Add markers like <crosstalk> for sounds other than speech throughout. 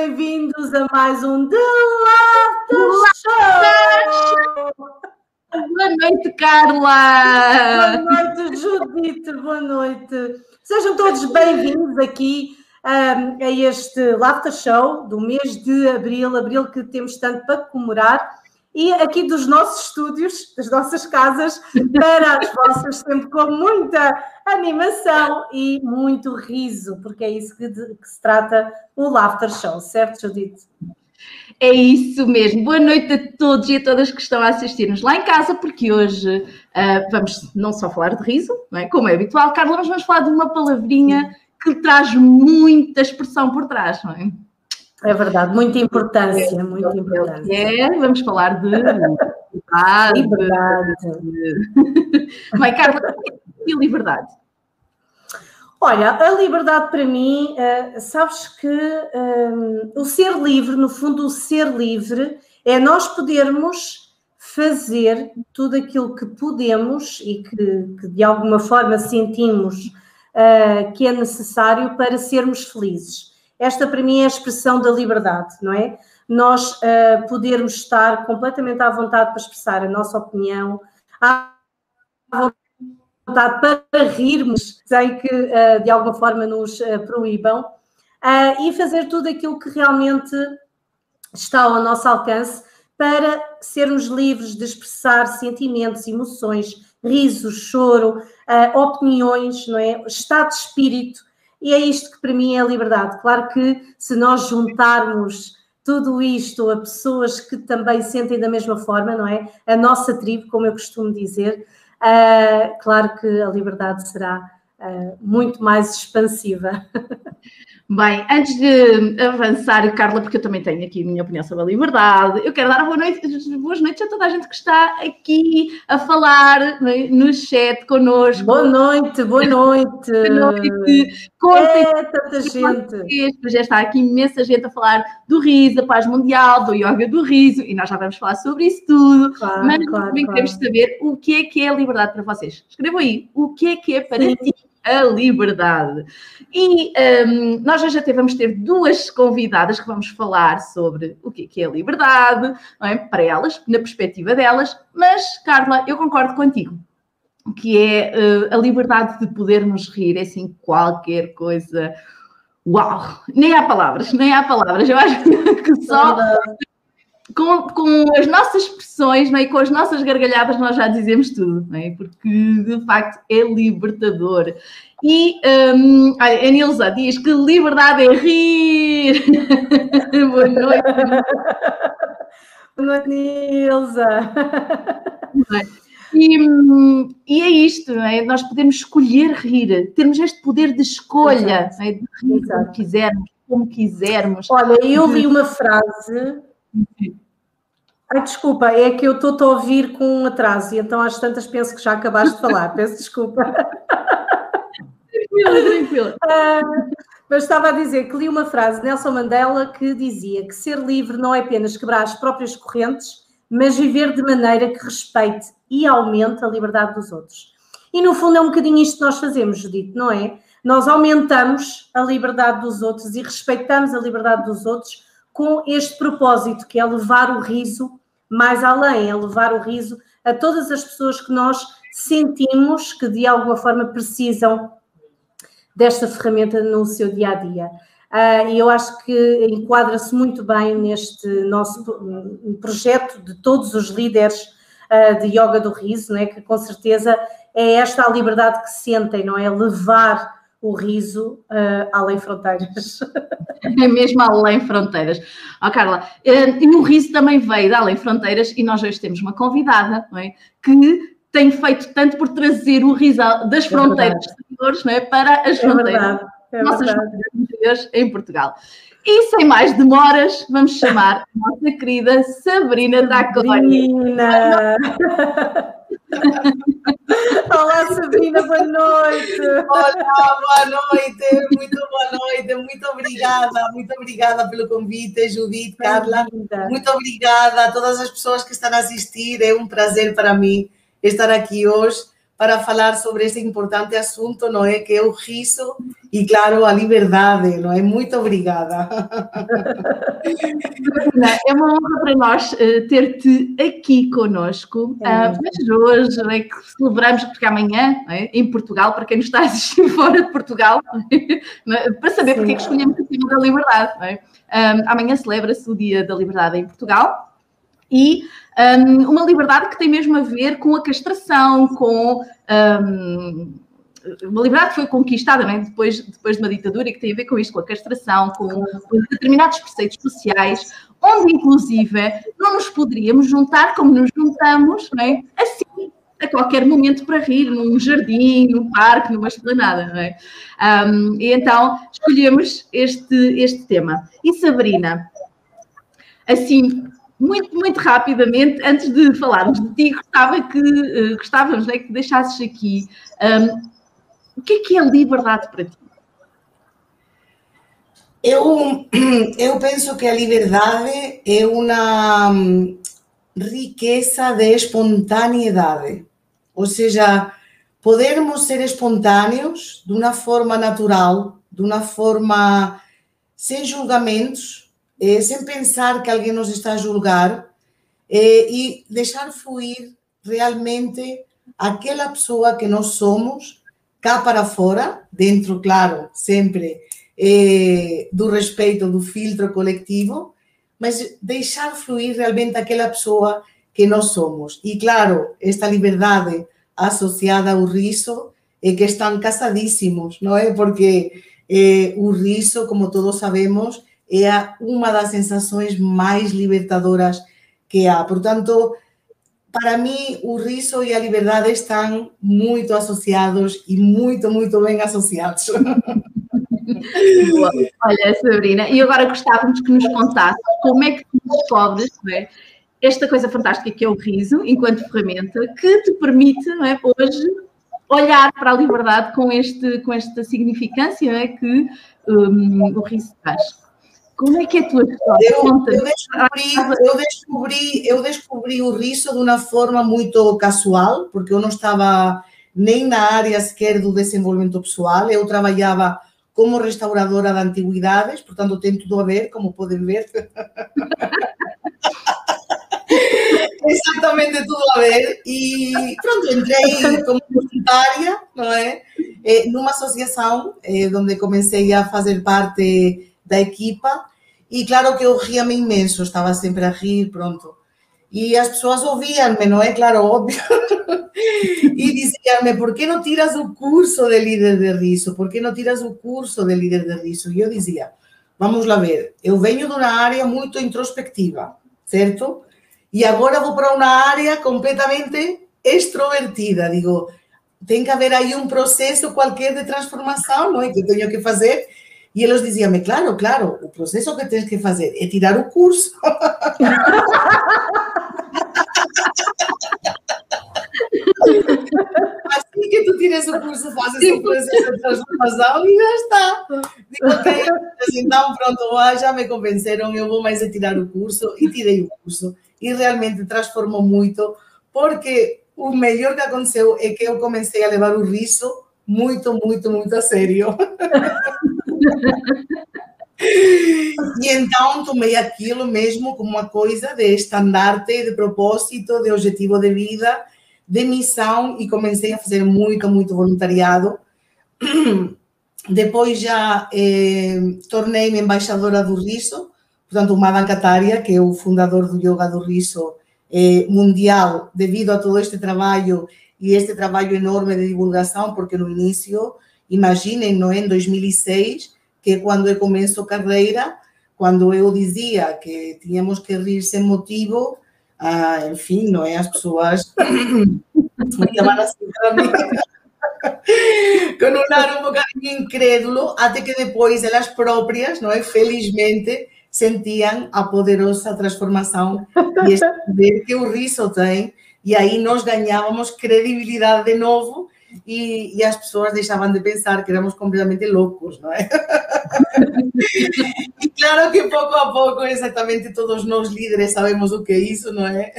bem-vindos a mais um The Laughter Show! Boa noite, Carla! Boa noite, Judite, boa noite. Sejam todos bem-vindos aqui um, a este Laughter Show do mês de abril, abril que temos tanto para comemorar e aqui dos nossos estúdios, das nossas casas, para as vossas, sempre com muita animação e muito riso, porque é isso que, de, que se trata o Laughter Show, certo, Judite? É isso mesmo. Boa noite a todos e a todas que estão a assistir-nos lá em casa, porque hoje uh, vamos não só falar de riso, é? como é habitual, Carla, mas vamos falar de uma palavrinha que traz muita expressão por trás, não é? É verdade, muita importância, muita importância. É, vamos falar de liberdade. liberdade. <laughs> Mãe Carla, e liberdade? Olha, a liberdade para mim, uh, sabes que um, o ser livre, no fundo, o ser livre é nós podermos fazer tudo aquilo que podemos e que, que de alguma forma sentimos uh, que é necessário para sermos felizes. Esta, para mim, é a expressão da liberdade, não é? Nós uh, podermos estar completamente à vontade para expressar a nossa opinião, à vontade para rirmos, sem que uh, de alguma forma nos uh, proíbam, e fazer tudo aquilo que realmente está ao nosso alcance para sermos livres de expressar sentimentos, emoções, risos, choro, opiniões, não é? Estado de espírito e é isto que para mim é a liberdade. Claro que se nós juntarmos tudo isto a pessoas que também sentem da mesma forma, não é? A nossa tribo, como eu costumo dizer, uh, claro que a liberdade será uh, muito mais expansiva. <laughs> Bem, antes de avançar, Carla, porque eu também tenho aqui a minha opinião sobre a liberdade, eu quero dar boa noite, boas noites a toda a gente que está aqui a falar no chat connosco. Boa noite, boa noite. Boa noite. Contem é, tanta gente. Já está aqui imensa gente a falar do riso, da paz mundial, do yoga do riso, e nós já vamos falar sobre isso tudo. Claro, mas claro, também claro. queremos saber o que é que é a liberdade para vocês. Escrevam aí, o que é que é para Sim. ti a liberdade. E um, nós já tivemos ter duas convidadas que vamos falar sobre o que é, a liberdade, é? para elas, na perspectiva delas, mas, Carla, eu concordo contigo. Que é uh, a liberdade de podermos rir, é assim, qualquer coisa. Uau! Nem há palavras, nem há palavras. Eu acho <laughs> que só com, com as nossas expressões é? e com as nossas gargalhadas nós já dizemos tudo, é? porque de facto é libertador. E um, a Nilza diz que liberdade é rir. <laughs> Boa noite. <laughs> Boa noite, Nilza. E, e, é isto, é? nós podemos escolher rir, termos este poder de escolha, é? de rir como quisermos, como quisermos. Olha, eu li uma frase Ai, desculpa, é que eu estou a ouvir com um atraso e então às tantas penso que já acabaste de falar. Peço desculpa. Tranquila, tranquila. Uh, <laughs> mas estava a dizer que li uma frase de Nelson Mandela que dizia que ser livre não é apenas quebrar as próprias correntes, mas viver de maneira que respeite e aumente a liberdade dos outros. E no fundo é um bocadinho isto que nós fazemos, Judite, não é? Nós aumentamos a liberdade dos outros e respeitamos a liberdade dos outros com este propósito, que é levar o riso mais além, é levar o riso a todas as pessoas que nós sentimos que de alguma forma precisam desta ferramenta no seu dia a dia. Uh, e eu acho que enquadra-se muito bem neste nosso projeto de todos os líderes uh, de yoga do riso, não é? que com certeza é esta a liberdade que sentem, não é? Levar o riso uh, além fronteiras. É mesmo além fronteiras. Ó oh, Carla, uh, e o riso também veio de além fronteiras e nós hoje temos uma convidada não é? que tem feito tanto por trazer o riso das é fronteiras exteriores não é? para as é fronteiras, verdade, é nossas fronteiras em Portugal. E sem mais demoras, vamos chamar a nossa querida Sabrina Daconi. Sabrina! Olá, Sabrina, boa noite. Olá, boa noite, muito boa noite, muito obrigada, muito obrigada pelo convite, Judith, Carla. Muito obrigada a todas as pessoas que estão a assistir, é um prazer para mim estar aqui hoje para falar sobre esse importante assunto, não é? Que é o riso e, claro, a liberdade, não é? Muito obrigada. É uma honra para nós uh, ter-te aqui conosco, uh, mas hoje é que celebramos, porque amanhã, é? em Portugal, para quem nos está a assistir <laughs> fora de Portugal, para saber Sim. porque é que escolhemos o tema da liberdade. É? Um, amanhã celebra-se o Dia da Liberdade em Portugal e um, uma liberdade que tem mesmo a ver com a castração, com um, uma liberdade que foi conquistada né, depois, depois de uma ditadura e que tem a ver com isto, com a castração, com, com determinados preceitos sociais, onde inclusive não nos poderíamos juntar como nos juntamos, é? assim, a qualquer momento para rir, num jardim, num parque, numa esplanada, não é? Um, e então escolhemos este, este tema. E Sabrina, assim, muito, muito rapidamente, antes de falarmos de ti, gostava que, uh, gostávamos né, que deixasses aqui um, o que é que é liberdade para ti? Eu, <clears throat> eu penso que a liberdade é uma hum, riqueza de espontaneidade. Ou seja, podermos ser espontâneos de uma forma natural, de uma forma sem julgamentos, eh, sem pensar que alguém nos está a julgar eh, e deixar fluir realmente aquela pessoa que nós somos, cá para fora, dentro, claro, sempre eh, do respeito do filtro coletivo, mas deixar fluir realmente aquela pessoa que nós somos. E claro, esta liberdade associada ao riso é que estão casadíssimos, não é? Porque eh, o riso, como todos sabemos, é uma das sensações mais libertadoras que há. Portanto, para mim, o riso e a liberdade estão muito associados e muito, muito bem associados. <laughs> Olha, Sabrina, e agora gostávamos que nos contasse como é que tu descobres é, esta coisa fantástica que é o riso, enquanto ferramenta, que te permite é, hoje olhar para a liberdade com, este, com esta significância é, que um, o riso traz. Como é que é a tua história? Eu, eu, descobri, eu, descobri, eu descobri o riso de uma forma muito casual, porque eu não estava nem na área sequer do desenvolvimento pessoal, eu trabalhava como restauradora de antiguidades, portanto tem tudo a ver, como podem ver. <laughs> Exatamente tudo a ver. E pronto, entrei como voluntária, não é? Numa associação, onde comecei a fazer parte da equipa e claro que eu ria-me imenso, estava sempre a rir, pronto. E as pessoas ouviam-me, não é? Claro, óbvio. e <laughs> diziam-me, por que não tiras o curso de líder de riso? Por que não tiras o curso de líder de riso? E eu dizia, vamos lá ver, eu venho de uma área muito introspectiva, certo? E agora vou para uma área completamente extrovertida. Digo, tem que haver aí um processo qualquer de transformação, não é? Que eu tenho que fazer e eles diziam-me, claro, claro, o processo que tens que fazer é tirar o curso. <laughs> assim que tu tires o curso, fazes o processo de transformação e já está. Digo, então pronto, já me convenceram, eu vou mais a tirar o curso e tirei o curso. E realmente transformou muito, porque o melhor que aconteceu é que eu comecei a levar o riso muito, muito, muito a sério. <laughs> <laughs> e então tomei aquilo mesmo como uma coisa de estandarte, de propósito, de objetivo de vida, de missão e comecei a fazer muito, muito voluntariado. <clears throat> Depois já eh, tornei-me embaixadora do riso, portanto, o Madan que é o fundador do Yoga do Riso eh, mundial, devido a todo este trabalho e este trabalho enorme de divulgação, porque no início Imaginem, não é? Em 2006, que é quando eu começo carreira, quando eu dizia que tínhamos que rir sem motivo, ah, enfim, não é? As pessoas <coughs> olhavam assim para mim. com um ar um bocadinho incrédulo, até que depois elas próprias, não é? Felizmente, sentiam a poderosa transformação e este poder que o riso tem, e aí nós ganhávamos credibilidade de novo e, e as pessoas deixavam de pensar que éramos completamente loucos, não é? <laughs> e claro que pouco a pouco, exatamente todos nós líderes sabemos o que é isso, não é?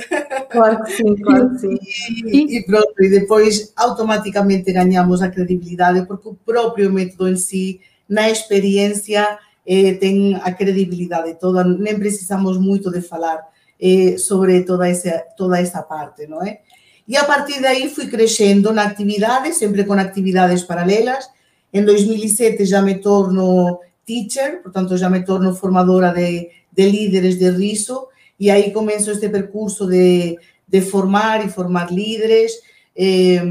Claro que sim, claro que sim. E, e pronto, e depois automaticamente ganhamos a credibilidade, porque o próprio método em si, na experiência, eh, tem a credibilidade toda, nem precisamos muito de falar eh, sobre toda essa, toda essa parte, não é? E a partir daí fui crescendo na atividade, sempre com atividades paralelas. Em 2007 já me torno teacher, portanto já me torno formadora de, de líderes de riso e aí começo este percurso de, de formar e formar líderes. Eh,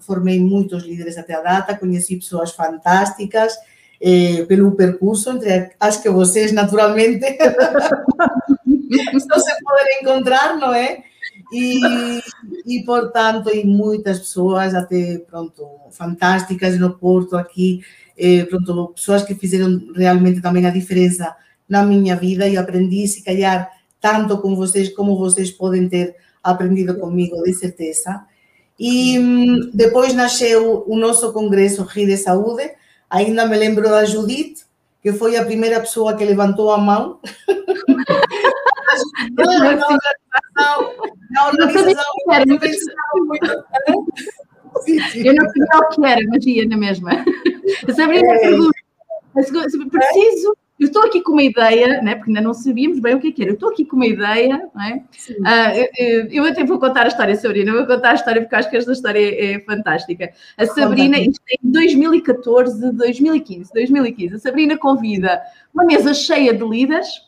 formei muitos líderes até a data, conheci pessoas fantásticas eh, pelo percurso, entre as que vocês naturalmente <laughs> não se podem encontrar, não é? E, e, portanto, e muitas pessoas até, pronto, fantásticas no Porto aqui, eh, pronto, pessoas que fizeram realmente também a diferença na minha vida e aprendi, se calhar, tanto com vocês como vocês podem ter aprendido comigo, de certeza. E hum, depois nasceu o nosso congresso Rio de Saúde, ainda me lembro da Judith, que foi a primeira pessoa que levantou a mão. <laughs> não, não, não, na organização. Eu, eu não sabia o que era, mas ia na mesma. A Sabrina é. pergunta: preciso. Eu estou aqui com uma ideia, né, porque ainda não sabíamos bem o que, é que era. Eu estou aqui com uma ideia, não é? Uh, eu, eu, até vou contar a história, Sabrina. Eu vou contar a história porque acho que esta história é, é fantástica. A Sabrina, isto é em 2014, 2015, 2015. A Sabrina convida uma mesa cheia de líderes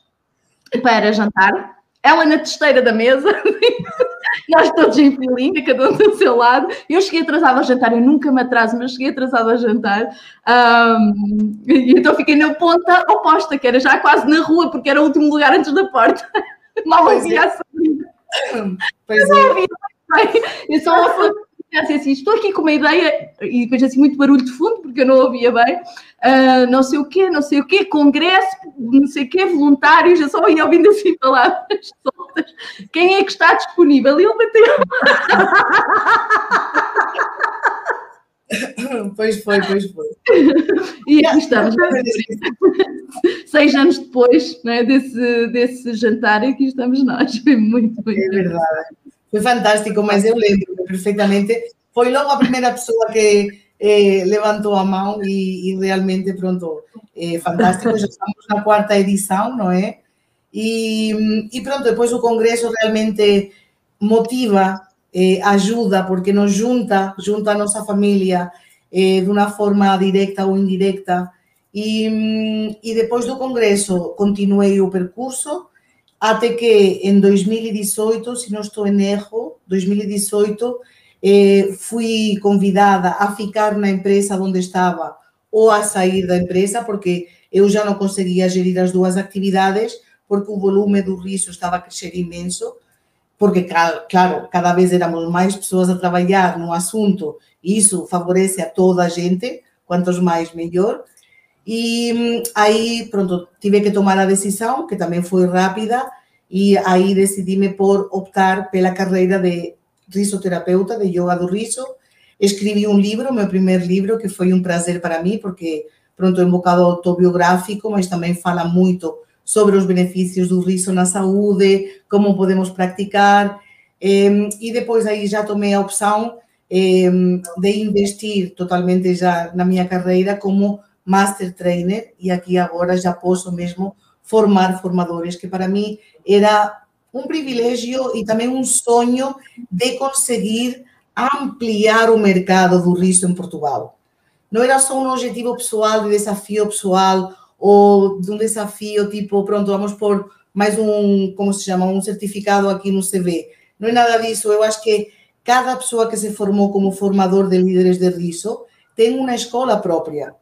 para jantar ela na testeira da mesa, <laughs> nós todos em filinha, cada um do seu lado. Eu cheguei atrasada ao jantar, eu nunca me atraso, mas cheguei atrasada ao jantar. Um, e então fiquei na ponta oposta, que era já quase na rua, porque era o último lugar antes da porta. <laughs> Mal ouvia a Sabrina. Pois eu não ouvia. Eu só assim, assim, estou aqui com uma ideia, e depois assim, muito barulho de fundo, porque eu não ouvia bem, uh, não sei o quê, não sei o quê, congresso, não sei o quê, voluntários, eu só ia ouvindo assim palavras <laughs> soltas. Quem é que está disponível? E ele bateu. <laughs> Pois foi, pois foi. E aqui estamos. Seis anos depois né, desse, desse jantar, aqui estamos nós. Foi muito, muito. É verdade. Foi fantástico, mas eu lembro perfeitamente. Foi logo a primeira pessoa que eh, levantou a mão e, e realmente, pronto, é fantástico. Já estamos na quarta edição, não é? E, e pronto, depois o congresso realmente motiva, eh, ajuda, porque nos junta, junta a nossa família eh, de uma forma direta ou indirecta. E, e depois do congresso continuei o percurso até que em 2018, se não estou em erro, 2018, eh, fui convidada a ficar na empresa onde estava ou a sair da empresa, porque eu já não conseguia gerir as duas atividades, porque o volume do riso estava a crescer imenso, porque, claro, cada vez éramos mais pessoas a trabalhar no assunto, e isso favorece a toda a gente, quantos mais, melhor. E hum, aí, pronto, tive que tomar a decisão, que também foi rápida, e aí decidi-me por optar pela carreira de risoterapeuta, de yoga do riso. Escrevi um livro, meu primeiro livro, que foi um prazer para mim, porque, pronto, é um bocado autobiográfico, mas também fala muito sobre os benefícios do riso na saúde, como podemos praticar. E depois aí já tomei a opção de investir totalmente já na minha carreira como Master Trainer e aqui agora já posso mesmo formar formadores, que para mim era um privilégio e também um sonho de conseguir ampliar o mercado do riso em Portugal. Não era só um objetivo pessoal, de desafio pessoal, ou de um desafio tipo, pronto, vamos pôr mais um, como se chama, um certificado aqui no CV. Não é nada disso. Eu acho que cada pessoa que se formou como formador de líderes de riso tem uma escola própria,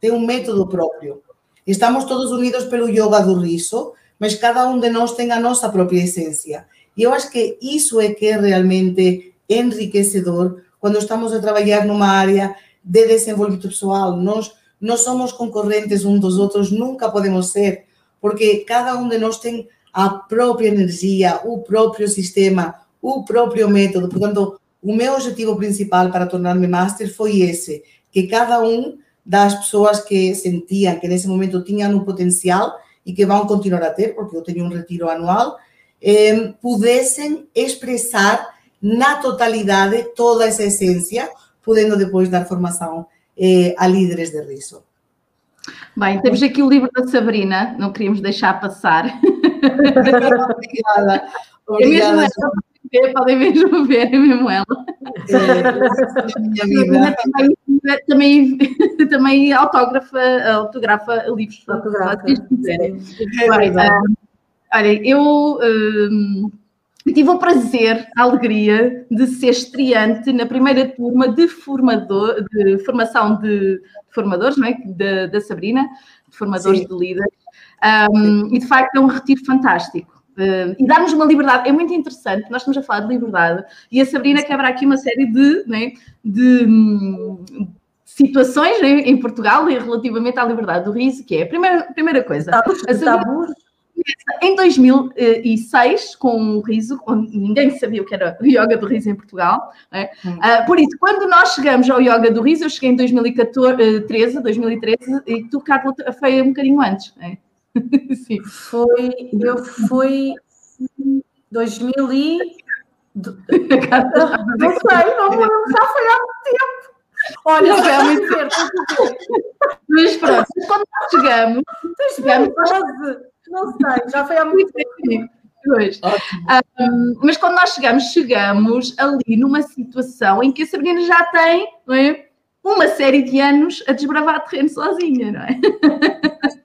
tem um método próprio. Estamos todos unidos pelo yoga do riso, mas cada um de nós tem a nossa própria essência. E eu acho que isso é que é realmente enriquecedor quando estamos a trabalhar numa área de desenvolvimento pessoal. Nós não somos concorrentes uns dos outros, nunca podemos ser, porque cada um de nós tem a própria energia, o próprio sistema, o próprio método. Portanto, o meu objetivo principal para tornar-me master foi esse, que cada um das pessoas que sentiam que nesse momento tinham um potencial e que vão continuar a ter, porque eu tenho um retiro anual, eh, pudessem expressar na totalidade toda essa essência, podendo depois dar formação eh, a líderes de riso. Bem, temos aqui o livro da Sabrina, não queríamos deixar passar. Obrigada. <laughs> Obrigada. É podem mesmo ver, é mesmo ela. É, minha vida. Também, <laughs> também, autógrafa, autografa livros. Autografa. Se quiserem. É olha, eu. Um, tive o prazer, a alegria de ser estreante na primeira turma de, formador, de formação de, formadores, não é? Da, da Sabrina, de formadores Sim. de líderes. Um, e de facto é um retiro fantástico. Uh, e dá-nos uma liberdade, é muito interessante, nós estamos a falar de liberdade, e a Sabrina quebra aqui uma série de, né, de um, situações né, em Portugal relativamente à liberdade do riso, que é a primeira, primeira coisa. A Sabrina, em 2006, com o riso, onde ninguém sabia o que era o yoga do riso em Portugal. É? Uh, por isso, quando nós chegamos ao yoga do riso, eu cheguei em 2013, 2013 e tu, Carla, foi um bocadinho antes. É? <laughs> Sim. Foi, eu fui 2000 e... <laughs> Não sei, não lembro, já foi há muito tempo. Olha, foi há muito tempo. Mas pronto, quando nós chegamos, chegamos não sei, já foi há muito tempo. Um, mas quando nós chegamos, chegamos ali numa situação em que a Sabrina já tem é, uma série de anos a desbravar terreno sozinha, não é? <laughs>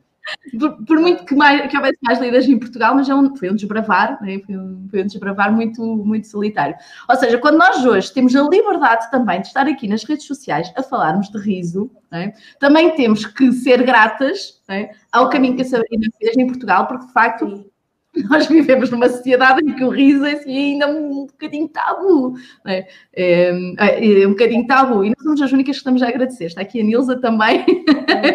por, por, muito que, mais, que houvesse mais líderes em Portugal, mas é um, foi um desbravar, é? foi, um, foi um desbravar muito, muito solitário. Ou seja, quando nós hoje temos a liberdade também de estar aqui nas redes sociais a falarmos de riso, é? também temos que ser gratas é? ao caminho que a Sabrina fez em Portugal, porque de facto nós vivemos numa sociedade em que o riso é assim, ainda um bocadinho tabu. É? É, é, um bocadinho tabu. E nós somos as únicas que estamos a agradecer. Está aqui a Nilza também.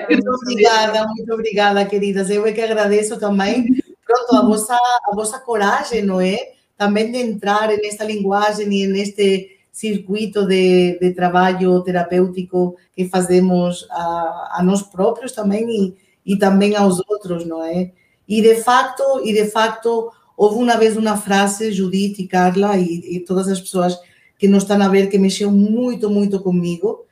Muito <laughs> obrigada, muito obrigada, queridas. Eu é que agradeço também, pronto, a vossa, a vossa coragem, não é? Também de entrar nesta linguagem e neste circuito de, de trabalho terapêutico que fazemos a, a nós próprios também e, e também aos outros, não é? E de facto, e de facto, houve uma vez uma frase, Judith e Carla e, e todas as pessoas que nos estão a ver, que mexeu muito, muito comigo,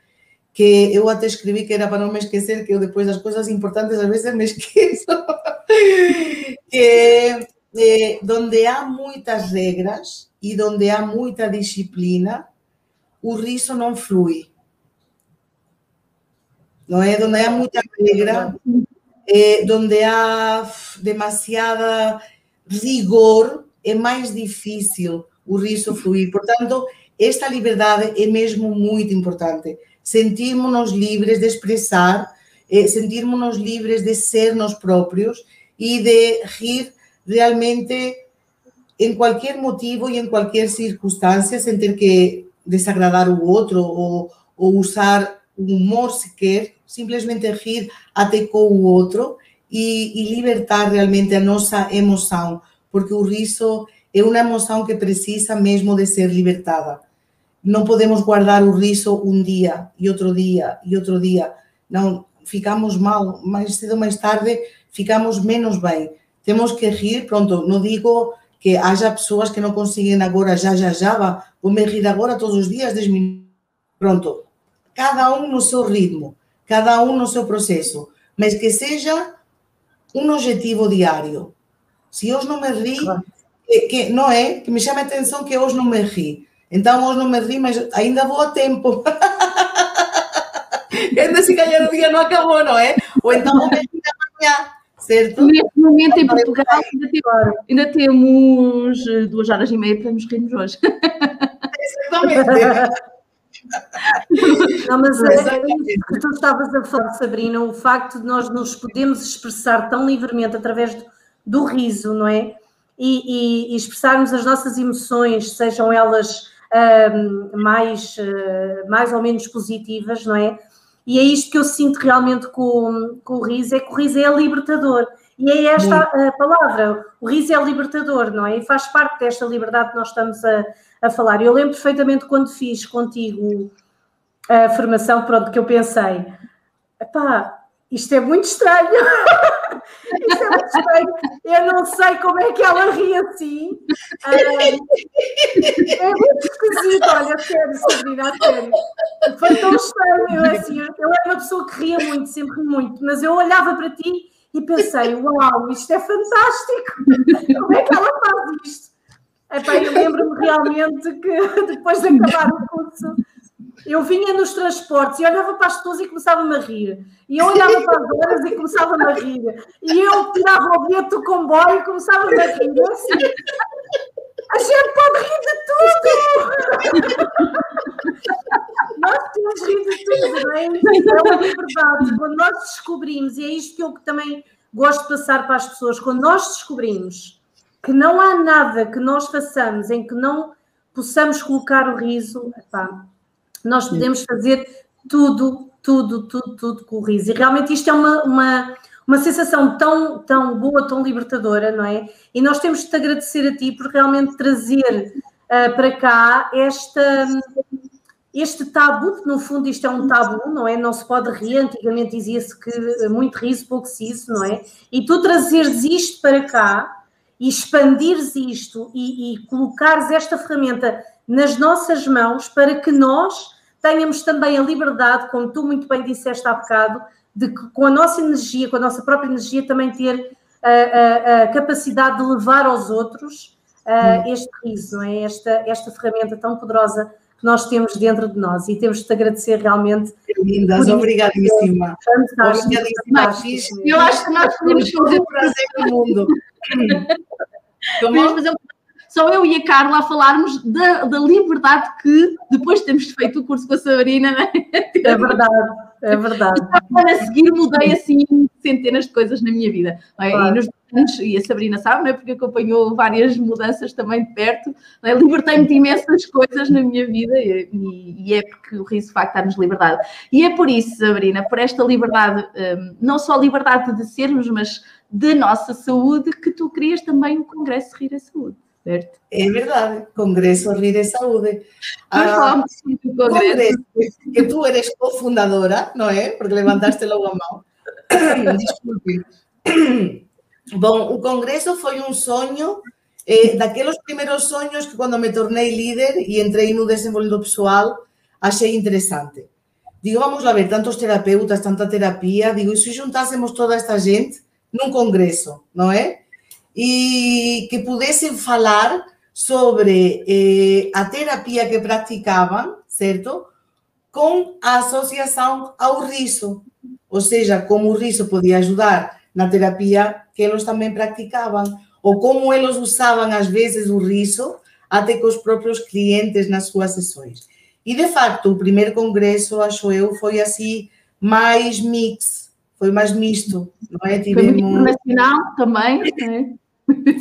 que eu até escrevi que era para não me esquecer, que eu depois das coisas importantes às vezes me esqueço. <laughs> que eh, donde há muitas regras e donde há muita disciplina, o riso não flui. Não é? Donde há muita regra, eh, donde há demasiada rigor, é mais difícil o riso fluir. Portanto, esta liberdade é mesmo muito importante. Sentirmos-nos livres de expressar, eh, sentirmos-nos livres de ser nós próprios e de rir realmente em qualquer motivo e em qualquer circunstância, sem ter que desagradar o outro ou, ou usar o humor sequer, simplesmente rir até com o outro e, e libertar realmente a nossa emoção, porque o riso é uma emoção que precisa mesmo de ser libertada. Não podemos guardar o riso um dia e outro dia e outro dia. Não, ficamos mal, mais cedo ou mais tarde ficamos menos bem. Temos que rir, pronto, não digo que haja pessoas que não conseguem agora, já, já, já, vou me rir agora todos os dias, 10 minutos. Pronto, cada um no seu ritmo, cada um no seu processo, mas que seja um objetivo diário. Se hoje não me ri, que, não é? Que me chame a atenção que hoje não me ri. Então hoje não me ri, mas ainda vou a tempo. <laughs> ainda se calhar o dia não acabou, não é? Ou então vou me rir amanhã. Certo? Neste momento em Portugal ainda temos, ainda temos eh, duas horas e meia para nos rirmos hoje. Exatamente. <laughs> <laughs> Não, mas é, é que tu estavas a falar, Sabrina, o facto de nós nos podemos expressar tão livremente através do, do riso, não é? E, e, e, expressarmos as nossas emoções, sejam elas mais, uh, mais ou menos positivas, não é? E é isto que eu sinto realmente com, com o riso, é que o riso é libertador. E é esta a palavra, o riso é libertador, não é? E faz parte desta liberdade que nós estamos a, a falar. Eu lembro perfeitamente quando fiz contigo a formação, pronto, que eu pensei, pá, isto é muito estranho. <laughs> isto é muito estranho. Eu não sei como é que ela ri assim. é muito esquisito, olha, sério, Sabrina, sério. Foi tão estranho. Eu, assim, eu era uma pessoa que ria muito, sempre muito, mas eu olhava para ti e pensei, uau, isto é fantástico. Como é que ela faz isto? Epá, eu lembro-me realmente que <laughs> depois de acabar o curso eu vinha nos transportes e olhava para as pessoas e começava-me a rir. E eu olhava para as horas e começava-me a rir. E eu tirava o bilhete do comboio e começava-me a rir. Assim, a gente pode rir de tudo! nós temos rir de tudo, não é? É uma liberdade. Quando nós descobrimos, e é isto que eu também gosto de passar para as pessoas, quando nós descobrimos que não há nada que nós façamos em que não possamos colocar o riso, epá, nós podemos fazer tudo, tudo, tudo, tudo com o riso. E realmente isto é uma, uma, uma sensação tão, tão boa, tão libertadora, não é? E nós temos de te agradecer a ti por realmente trazer uh, para cá esta, este tabu, que no fundo isto é um tabu, não é? Não se pode rir, antigamente dizia-se que muito riso, pouco siso, não é? E tu trazeres isto para cá e expandires isto e, e colocares esta ferramenta nas nossas mãos para que nós tenhamos também a liberdade, como tu muito bem disseste há bocado, de que com a nossa energia, com a nossa própria energia, também ter a, a, a capacidade de levar aos outros uh, este riso, não é? esta, esta ferramenta tão poderosa que nós temos dentro de nós e temos de te agradecer realmente. Lindas, obrigadíssima. Fantástico. Eu acho que nós podemos fazer <laughs> o prazer do mundo. Fazer um só eu e a Carla a falarmos da, da liberdade que, depois de termos feito o curso com a Sabrina, né? é verdade, é verdade. E a seguir mudei assim centenas de coisas na minha vida. Claro. E, nos anos, e a Sabrina sabe, não é? porque acompanhou várias mudanças também de perto, é? libertei-me de imensas coisas na minha vida e, e, é porque o riso de facto dá-nos liberdade. E é por isso, Sabrina, por esta liberdade, hum, não só liberdade de sermos, mas da nossa saúde, que tu crias também o Congresso Rir a Saúde. Certo? É verdade, Congresso Rir e Saúde. Ah, congresso. que tu eres cofundadora, não é? Porque levantaste logo a mão. <coughs> Desculpe. Bom, o Congresso foi um sonho, eh, daqueles primeiros sonhos que quando me tornei líder e entrei no desenvolvimento pessoal, achei interessante. Digo, vamos lá ver, tantos terapeutas, tanta terapia, digo, e se juntássemos toda esta gente num congresso, não é? e que pudessem falar sobre eh, a terapia que praticavam, certo? Com a associação ao riso, ou seja, como o riso podia ajudar na terapia que eles também praticavam, ou como eles usavam às vezes o riso até com os próprios clientes nas suas sessões. E de facto, o primeiro congresso, acho eu, foi assim mais mix, foi mais misto, não é? Tivemos... Foi internacional também, <laughs> né?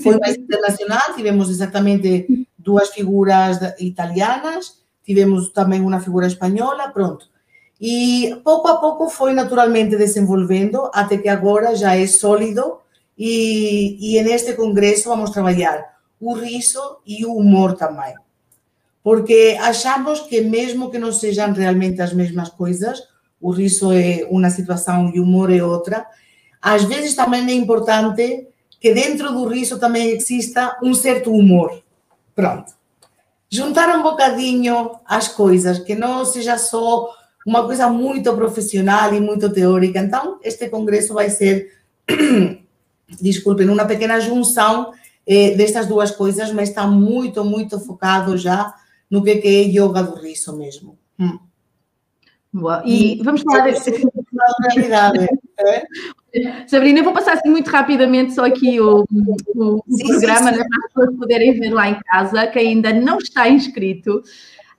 Foi mais internacional, tivemos exatamente duas figuras italianas, tivemos também uma figura espanhola, pronto. E pouco a pouco foi naturalmente desenvolvendo, até que agora já é sólido e, e neste congresso vamos trabalhar o riso e o humor também. Porque achamos que mesmo que não sejam realmente as mesmas coisas, o riso é uma situação e o humor é outra, às vezes também é importante que dentro do riso também exista um certo humor. Pronto. Juntar um bocadinho as coisas, que não seja só uma coisa muito profissional e muito teórica. Então, este congresso vai ser, <clears throat> desculpem, uma pequena junção eh, destas duas coisas, mas está muito, muito focado já no que é yoga do riso mesmo. Hum. Boa. E, e vamos falar desse... realidade. <laughs> É? Sabrina, eu vou passar assim muito rapidamente só aqui o, o, o sim, programa sim, sim. Né, para as pessoas poderem ver lá em casa, que ainda não está inscrito.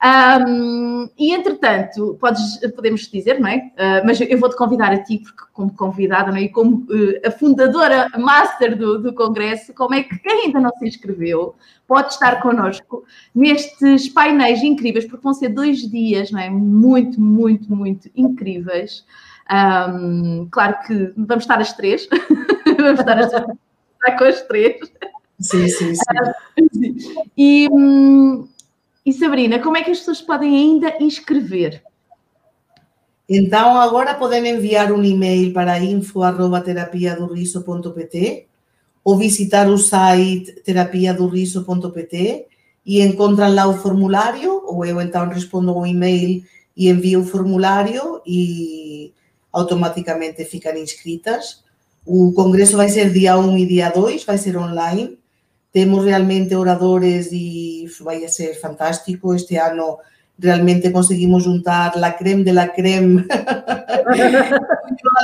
Um, e entretanto, podes, podemos dizer, não é? Uh, mas eu vou-te convidar a ti, porque como convidada, não é? E como uh, a fundadora master do, do Congresso, como é que quem ainda não se inscreveu pode estar connosco nestes painéis incríveis, porque vão ser dois dias, não é? Muito, muito, muito incríveis. Um, claro que vamos estar às <laughs> três, vamos estar, às, estar com as três. Sim, sim, sim. Uh, e, hum, E Sabrina, como é que as pessoas podem ainda inscrever? Então, agora podem enviar um e-mail para info.terapiadoriso.pt ou visitar o site terapiadoriso.pt e encontram lá o formulário, ou eu então respondo o e-mail e envio o formulário e automaticamente ficam inscritas. O congresso vai ser dia 1 e dia 2, vai ser online. Temos realmente oradores e vai ser fantástico. Este ano realmente conseguimos juntar la creme de la creme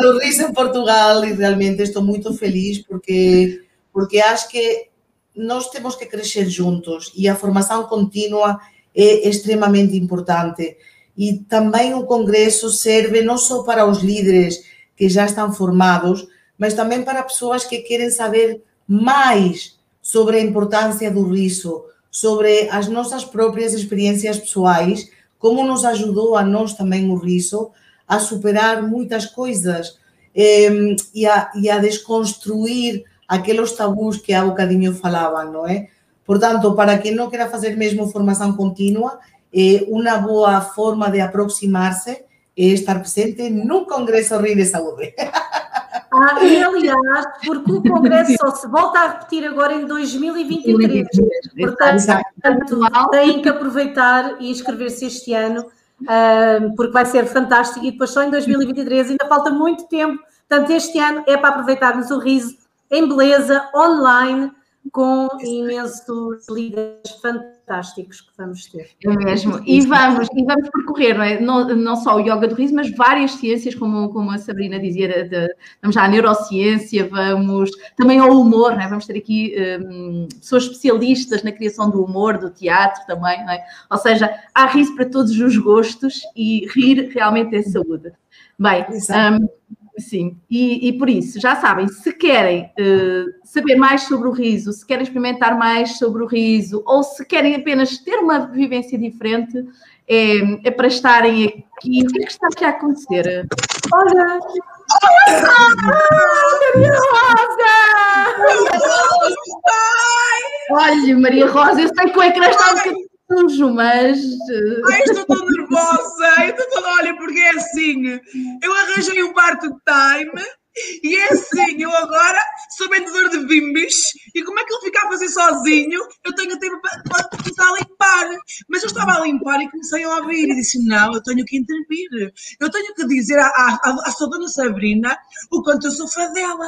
do riso em Portugal e realmente estou muito feliz porque, porque acho que nós temos que crescer juntos e a formação contínua é extremamente importante. E também o congresso serve não só para os líderes que já estão formados, mas também para pessoas que querem saber mais sobre a importância do riso, sobre as nossas próprias experiências pessoais, como nos ajudou a nós também o riso a superar muitas coisas eh, e, a, e a desconstruir aqueles tabus que há bocadinho falavam, não é? Portanto, para quem não queira fazer mesmo formação contínua, é uma boa forma de aproximar-se é estar presente num congresso Rio de Saúde. <laughs> Ah, e aliás, porque o Congresso só se volta a repetir agora em 2023. Portanto, têm que aproveitar e inscrever-se este ano, ah, porque vai ser fantástico. E depois só em 2023, ainda falta muito tempo. Portanto, este ano é para aproveitarmos o riso em beleza, online, com imensos líderes fantásticos que vamos ter. É mesmo. E vamos, e vamos percorrer, não é? Não, não só o yoga do riso, mas várias ciências, como, como a Sabrina dizia, de, vamos à neurociência, vamos também ao humor, não é? Vamos ter aqui um, pessoas especialistas na criação do humor, do teatro também, não é? Ou seja, há riso para todos os gostos e rir realmente é saúde. Bem, um, Sim, e, e, por isso, já sabem, se querem uh, saber mais sobre o riso, se querem experimentar mais sobre o riso, ou se querem apenas ter uma vivência diferente, é, é para estarem aqui. O que é que está aqui a acontecer? Olha! Maria Rosa! Olha, Maria Rosa, eu sei que o ecrã está um bocadinho sujo, mas. Eh, Ai, estou tão nervosa! Eu estou toda, olha, porque é assim. Eu arranjei um part-time e é assim, eu agora sou vendedor de bimbis e como é que ele fica a fazer sozinho? Eu tenho tempo para começar a limpar. Mas eu estava a limpar e comecei a ouvir e disse: Não, eu tenho que intervir. Eu tenho que dizer à, à, à sua dona Sabrina o quanto eu sou fã dela.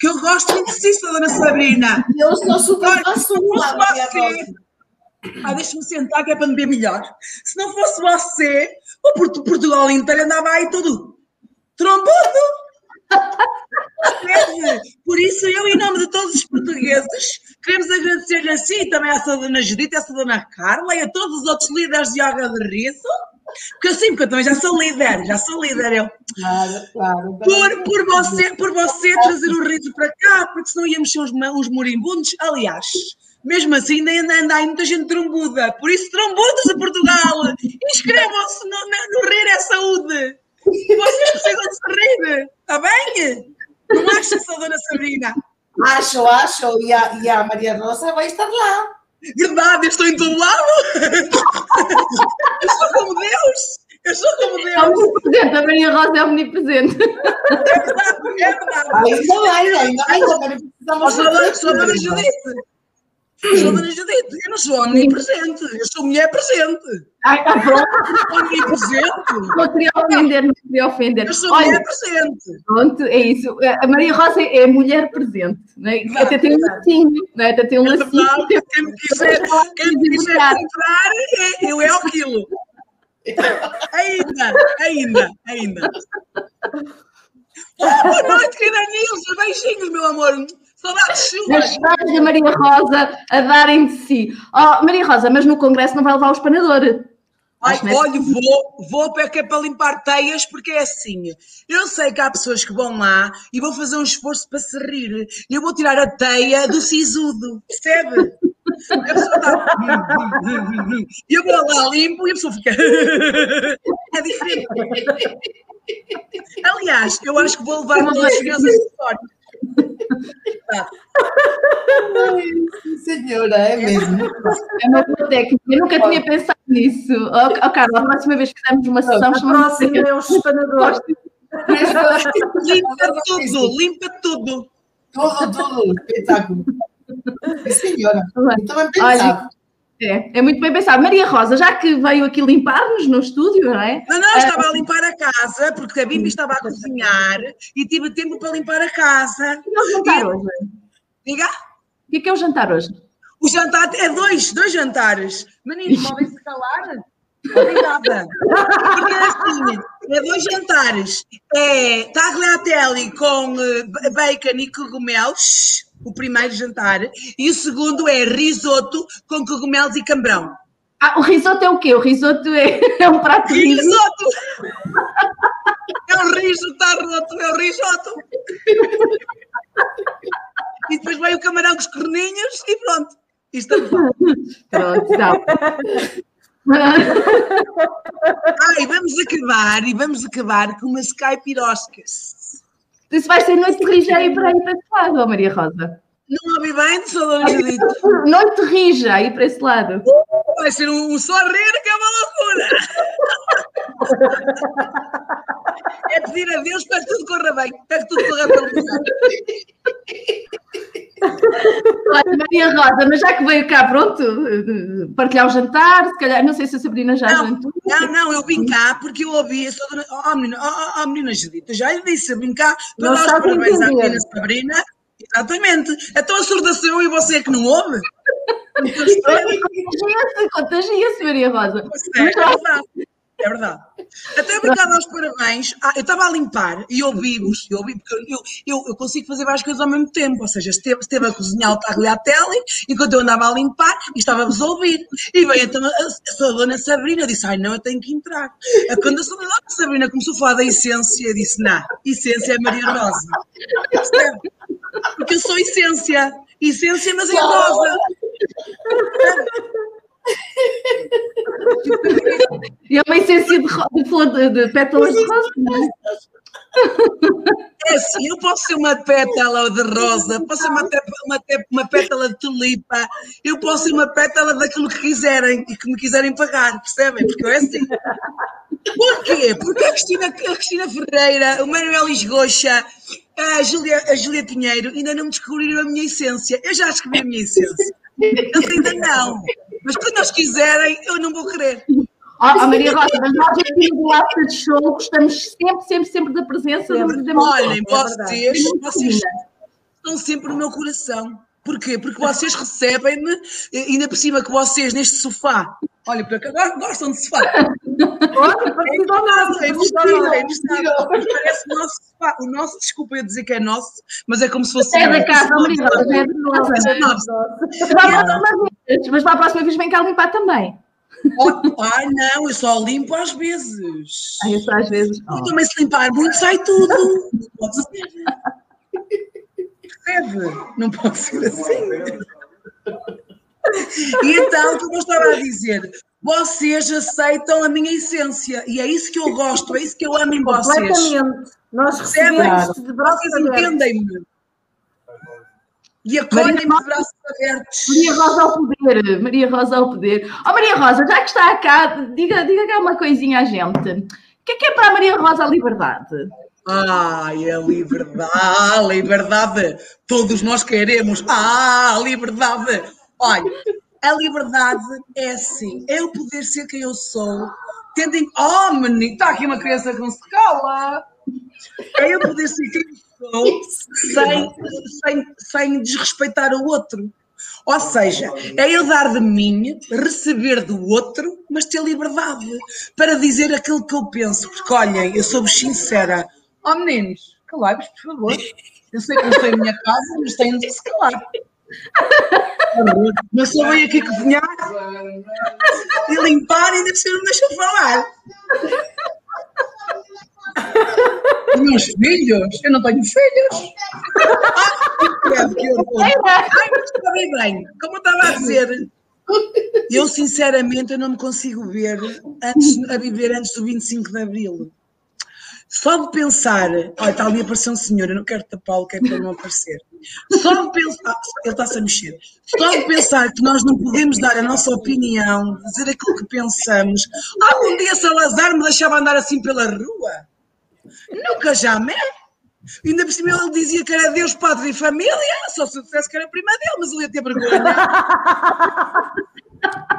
Que eu gosto muito de si, dona Sabrina. Eu sou super fã sua, ah, deixa-me sentar que é para me ver melhor. Se não fosse você, o Portugal inteiro andava aí todo trombudo. Por isso, eu, em nome de todos os portugueses, queremos agradecer-lhe a si, também à sua dona Judita, à sua dona Carla e a todos os outros líderes de yoga de riso. Porque assim, porque eu também já sou líder, já sou líder eu. Claro, claro. Por, por, você, por você trazer o riso para cá, porque senão íamos ser uns, uns moribundos. Aliás, mesmo assim, ainda anda aí muita gente trombuda. Por isso, trombudas a Portugal! Inscrevam-se no, no Rir é Saúde! Vocês precisam de se rir, está bem? Não acha, sua dona Sabrina? Acho, acho. E a, e a Maria Rosa vai estar lá. Verdade, eu estou em todo lado. eu sou como Deus. Eu sou como Deus. É omnipresente, a Maria Rosa é omnipresente. É verdade, é verdade. Ainda bem, ainda bem. A dona Judite. Eu eu não sou omnipresente, eu sou mulher presente. Ai, tá pronto. Omnipresente. Não queria ofender, não queria ofender. Eu sou Olha, mulher presente. Pronto, é isso. A Maria Rosa é mulher presente. Né? Até tem um lacinho, né? até tem um é lacinho. Verdade. Quem me quiser, quem me quiser comprar, é, eu é o quilo. Ainda, ainda, ainda. Oh, boa noite, querida Nilza. Beijinhos, meu amor. As fãs da Maria Rosa a darem de si. Oh, Maria Rosa, mas no Congresso não vai levar o espanador. Ai, olha, vou, vou porque é para limpar teias, porque é assim. Eu sei que há pessoas que vão lá e vão fazer um esforço para se rir. E eu vou tirar a teia do sisudo, percebe? A pessoa está. E eu vou lá limpo e a pessoa fica. <laughs> É diferente. Aliás, eu acho que vou levar todos os meus acessórios. Ai, senhora, é mesmo. É uma boa técnica. Eu nunca tinha pensado nisso. Oh, oh Carla, a próxima vez que fizermos uma sessão, a próxima é o espanador. limpa tudo, limpa tudo. Tudo, tudo. Espetáculo. Senhora, muito bem pensado. É, é muito bem pensado. Maria Rosa, já que veio aqui limpar-nos no estúdio, não é? Não, não, estava a limpar a casa, porque a Bibi estava a cozinhar e tive tempo para limpar a casa. O que é o jantar hoje? Diga? O que é, que é o jantar hoje? O jantar é dois, dois jantares. Meninos, <laughs> podem se calar? Obrigada. Porque é assim, é dois jantares. É tagliatelle com eh, bacon e cogumelos o primeiro jantar, e o segundo é risoto com cogumelos e cambrão. Ah, o risoto é o quê? O risoto é, <laughs> é um prato de risoto. <laughs> é o riso, está roto, é o risoto. e depois vem o camarão com os corninhos e pronto. E estamos lá. Pronto, está. Ai, vamos acabar e vamos acabar com uma Sky Isso vai ser noite de rija aí para aí para esse lado, oh Maria Rosa. Não ouvi bem, só Dona Judite. Noite de rija aí para esse lado. Uh, vai ser um, um só rir que é uma loucura. <laughs> é pedir a Deus para que tudo corra bem, para que tudo corra pelo. Olha, Maria Rosa, mas já que veio cá, pronto, partilhar o jantar, se calhar, não sei se a Sabrina já não, jantou. Não, não, eu vim cá porque eu ouvi a sua dona. Oh, menina, oh, oh, menina Judita, já lhe disse, vim cá para Não dar os parabéns à entender. menina Sabrina. Exatamente. Então a surda sou eu e você é que não ouve? <laughs> Contagia-se, contagia-se, Maria Rosa. É, é verdade. É verdade. Até obrigada aos parabéns. Ah, eu estava a limpar e ouvi-vos, eu ouvi, porque eu, eu, eu consigo fazer várias coisas ao mesmo tempo. Ou seja, esteve, esteve a cozinhar o tagliatelle enquanto eu andava a limpar e estava-vos a ouvir. E veio então a, a sua dona Sabrina disse: Ai, não, eu tenho que entrar. Ah, Quando a dona Sabrina começou a falar da essência, disse: Não, essência é Maria Rosa. Porque eu sou essência. Essência, mas em rosa. E é uma essência de, de de, de pétalas de rosa. é? É assim, eu posso ser uma pétala de rosa, posso ser uma, uma, uma pétala de tulipa, eu posso ser uma pétala daquilo que quiserem e que me quiserem pagar, percebem? Porque eu é assim. Porquê? Porque a Cristina, a Cristina Ferreira, o Manuel Esgocha, a Júlia, a Júlia Pinheiro ainda não me descobriram a minha essência. Eu já descobri a minha essência. Eles ainda não. Mas quando eles quiserem, eu não vou querer. Ó, ó, Maria Rosa, mas nós aqui no After Show gostamos sempre, sempre, sempre da presença Sempre. da Maria Olhem, vocês, vocês estão sempre no meu coração. Porquê? Porque vocês recebem-me, eh, ainda por cima que vocês neste sofá. Olha, por acaso gostam de sofá. Olha, É é Parece o nosso sofá. O nosso, desculpa eu dizer que é nosso, mas é como se fosse. É da casa, é nós. É nosso. Mas para a próxima vez- Mas para a próxima vez vem cá limpar também. Oh, Ai, não, eu só limpo às vezes. Ah, isso às vezes. Eu também se limpar muito, sai tudo. <laughs> Pode ser. Não pode ser assim. E então, como eu estava a dizer, vocês aceitam a minha essência. E é isso que eu gosto, é isso que eu amo em vocês. Completamente. Nós recebemos de braços Vocês entendem-me. E acolhem-me de braços abertos. Maria Rosa ao poder, Maria Rosa ao poder. Ó Maria Rosa, já que está cá, diga, diga cá uma coisinha à gente. O que é que é para a Maria Rosa a liberdade? Ai, a liberdade, a liberdade. Todos nós queremos. Ah, a liberdade. Olha, a liberdade é assim, é eu poder ser quem eu sou, tendo em... Oh, menino, está aqui uma criança com escola. É eu poder ser quem eu sou, sem, sem, sem desrespeitar o outro. Ou seja, é eu dar de mim, receber do outro, mas ter liberdade para dizer aquilo que eu penso. Porque, olhem, eu sou-vos sincera. Oh, meninos, calai-vos, por favor. Eu sei que não estou em minha casa, mas têm de se calar. Não sou bem aqui cozinhar e limpar e ainda cima me deixam falar. Os meus filhos? Eu não tenho filhos. Que. Ai, mas está bem bem. Como eu estava a dizer, eu sinceramente eu não me consigo ver antes, a viver antes do 25 de Abril. Só de pensar, olha, está ali a aparecer um senhor, eu não quero tapá-lo, que ele não aparecer. Só de pensar, ele está-se a mexer, só de pensar que nós não podemos dar a nossa opinião, dizer aquilo que pensamos. Algum dia Salazar me deixava andar assim pela rua? Nunca jamais. Ainda por cima ele dizia que era Deus, Padre e Família, só se eu dissesse que era prima dele, mas ele ia ter vergonha.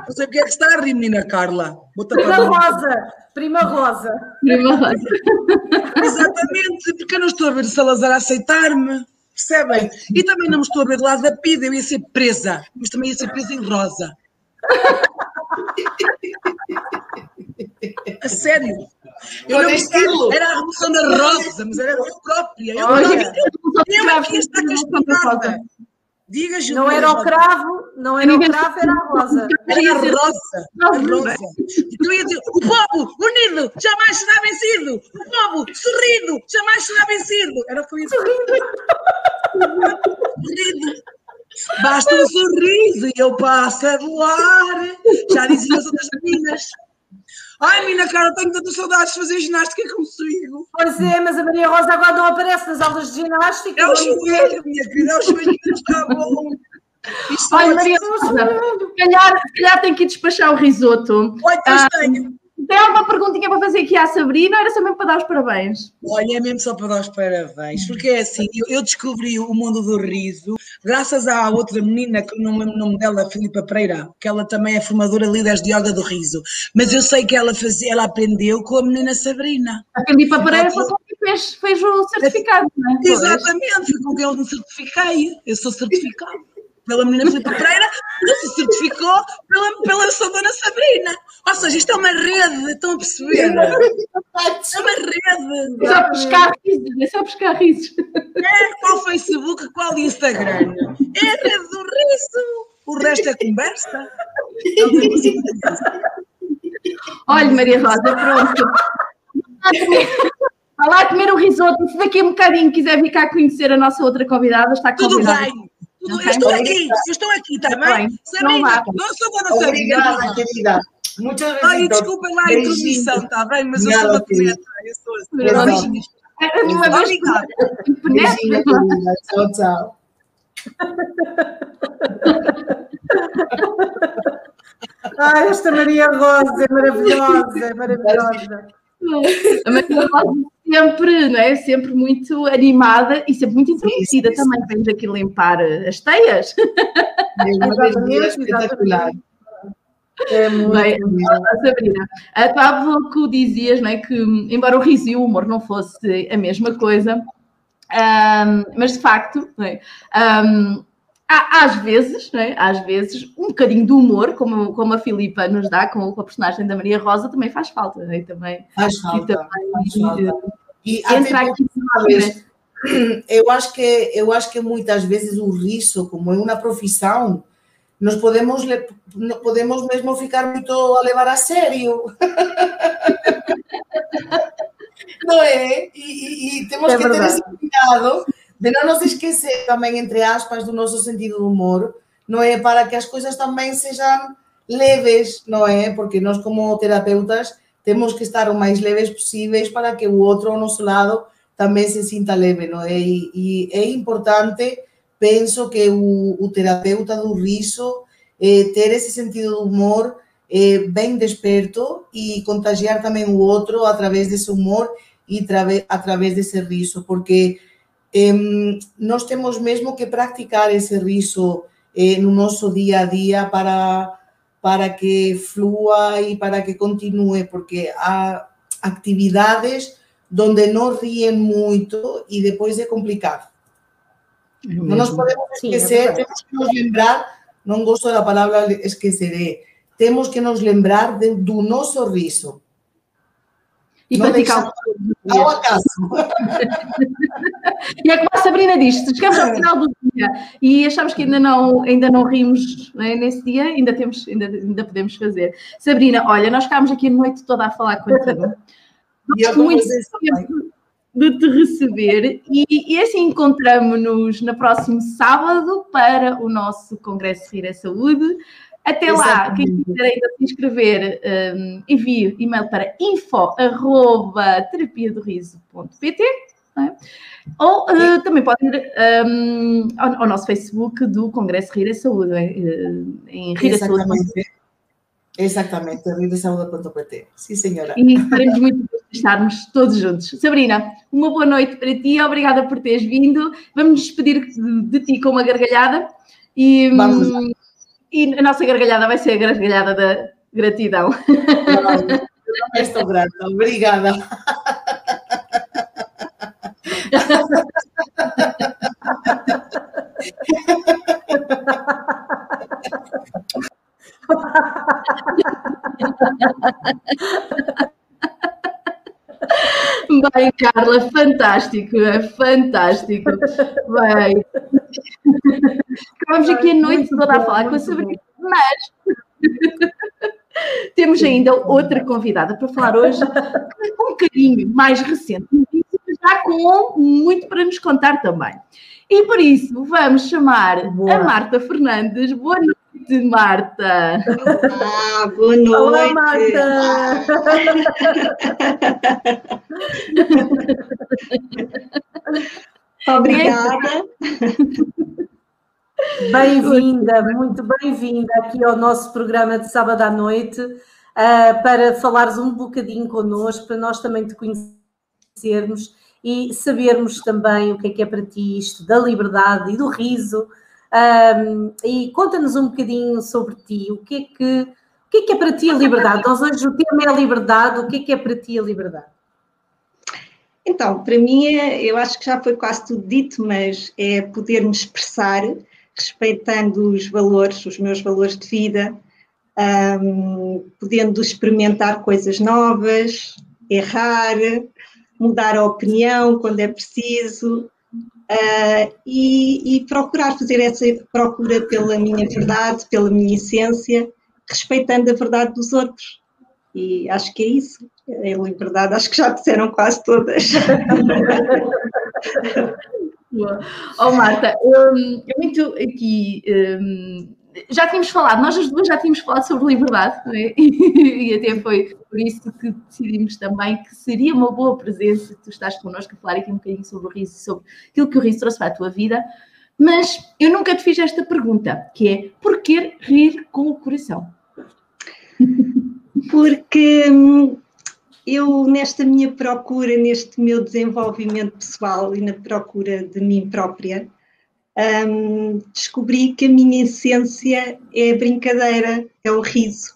Não sei porque é que está a rir, menina Carla. Prima Rosa, Prima Rosa. Prima Rosa. <laughs> Exatamente, porque eu não estou a ver Salazar a aceitar-me, percebem? E também não me estou a ver do lado da PIDA, eu ia ser presa, mas também ia ser presa em rosa. A sério. Eu não estilo. Era a revolução da rosa, mas era eu própria. Eu, Olha, eu aqui está castigada. Diga, Julia, Não era o cravo, não era o cravo, era a rosa. Era a rosa. A rosa. Então ia dizer, o povo unido jamais será vencido. O povo sorrido jamais será vencido. Era o que eu ia dizer. Sorrido. Basta um sorriso e eu passo a voar. Já diziam as outras meninas. Ai, minha cara, tenho tantas saudades de fazer ginástica consigo. Pois é, mas a Maria Rosa agora não aparece nas aulas de ginástica. É o chuveiro, minha querida, é o chuveiro que está bom. Isto Ai, Maria Rosa, se calhar, se calhar tem que despachar o risoto. Oi, pois ah, tenho. Tem alguma perguntinha para fazer aqui à Sabrina ou era só mesmo para dar os parabéns? Olha, é mesmo só para dar os parabéns, porque é assim, eu, eu descobri o mundo do riso graças à outra menina, que não lembro o nome dela, Filipa Pereira, que ela também é formadora líderes de yoga do riso, mas eu sei que ela fazia, ela aprendeu com a menina Sabrina. A Filipa Pereira foi com fez, fez o certificado, não é? Exatamente, foi com que eu me certifiquei, eu sou certificado pela menina Filipe Pereira, se certificou pela, pela sua dona Sabrina. Ou seja, isto é uma rede, estão a perceber? É uma rede. É só pescar risos, é só pescar risos. É, qual Facebook, qual Instagram? É a rede do riso. O resto é conversa. Olha, Maria Rosa, pronto. Vá lá comer o risoto. Se daqui a um bocadinho quiser ficar a conhecer a nossa outra convidada, está convidada. Tudo bem. Tudo, eu estou aqui, eu estou aqui, está bem? Sabina, não sou dona Sabina. Obrigada, querida. Muitas vezes. Ai, desculpem lá a introdução, está bem? Mas eu sou da penetra, eu sou assim. Obrigada. Beijinho, querida. Tchau, tchau. Ai, <laughs> esta Maria Rosa é maravilhosa, é maravilhosa. A Maria Rosa sempre, não é? Sempre muito animada e sempre muito intrometida também. Vamos aqui limpar as teias. É uma espetacular. É muito Bem, Sabrina, há pouco dizias não é, que, embora o riso e o humor não fosse a mesma coisa, um, mas de facto, é, um, há, às vezes, é, às vezes, um bocadinho de humor, como, como a Filipa nos dá com, com a personagem da Maria Rosa, também faz falta, é? também, faz falta. Também, faz falta. E entra aqui vez, <clears throat> eu acho que eu acho que muitas vezes o riso, como é uma profissão, nós podemos podemos mesmo ficar muito a levar a sério. <laughs> não é? E, e, e temos é que verdade. ter esse cuidado de não nos esquecer também, entre aspas, do nosso sentido de humor, não é? Para que as coisas também sejam leves, não é? Porque nós, como terapeutas, temos que estar o mais leves possíveis para que o outro ao nosso lado também se sinta leve, não é? E, e é importante, penso que o, o terapeuta do riso é, ter esse sentido do humor é, bem desperto e contagiar também o outro através desse humor e através desse riso, porque é, nós temos mesmo que praticar esse riso eh, no nosso dia a dia para para que flua e para que continue, porque há atividades onde não riem muito e depois é complicado. É não nos podemos esquecer, Sim, é temos que nos lembrar, não gosto da palavra esqueceré, temos que nos lembrar de, do nosso riso. E não praticar ao acaso. e é como a Sabrina diz, se chegamos ao final do dia e achamos que ainda não, ainda não rimos né, nesse dia, ainda, temos, ainda, ainda podemos fazer. Sabrina, olha, nós ficámos aqui a noite toda a falar contigo. <laughs> Gosto muito de te receber e, e assim encontramos-nos no próximo sábado para o nosso Congresso Rir a Saúde. Até lá, quem quiser ainda se inscrever, um, envie e-mail para info.terapiadoriso.pt é? Ou uh, também pode ir um, ao, ao, nosso Facebook do Congresso Rir a Saúde, uh, em Rir a Saúde. Exatamente, ridasauda.pt. Sim, senhora. E estaremos muito de estarmos todos juntos. Sabrina, uma boa noite para ti, obrigada por teres vindo. Vamos despedir de, de ti com uma gargalhada. E, Vamos lá. E a nossa gargalhada vai ser a gargalhada da gratidão. Não, estou grata, obrigada. Bem, Carla, fantástico, é fantástico. Bem, acabamos aqui a noite toda a falar com a Sabrina, mas <laughs> temos ainda outra convidada para falar hoje, um bocadinho mais recente, já com muito para nos contar também. E por isso vamos chamar Boa. a Marta Fernandes. Boa noite, Marta. Ah, boa noite. Olá, Marta. <laughs> <laughs> Obrigada. Bem-vinda, muito bem-vinda aqui ao nosso programa de sábado à noite uh, para falares um bocadinho connosco, para nós também te conhecermos e sabermos também o que é que é para ti isto da liberdade e do riso. Um, e conta-nos um bocadinho sobre ti, o que é que, o que é que é para ti a liberdade? Nós hoje o tema é a liberdade, o que é que é para ti a liberdade? Então, para mim, é, eu acho que já foi quase tudo dito, mas é poder me expressar respeitando os valores, os meus valores de vida, um, podendo experimentar coisas novas, errar, mudar a opinião quando é preciso uh, e, e, procurar fazer essa procura pela minha verdade, pela minha essência, respeitando a verdade dos outros. E acho que é isso. É liberdade, acho que já disseram quase todas. <laughs> oh, Marta, eu muito aqui. Um, já tínhamos falado, nós as duas já tínhamos falado sobre liberdade, é? <laughs> e até foi por isso que decidimos também que seria uma boa presença, tu estás connosco a falar aqui um bocadinho sobre o riso, sobre aquilo que o riso trouxe para a tua vida, mas eu nunca te fiz esta pergunta, que é, porquê rir com o coração? Porque hum, eu, nesta minha procura, neste meu desenvolvimento pessoal e na procura de mim própria, um, descobri que a minha essência é a brincadeira, é o riso.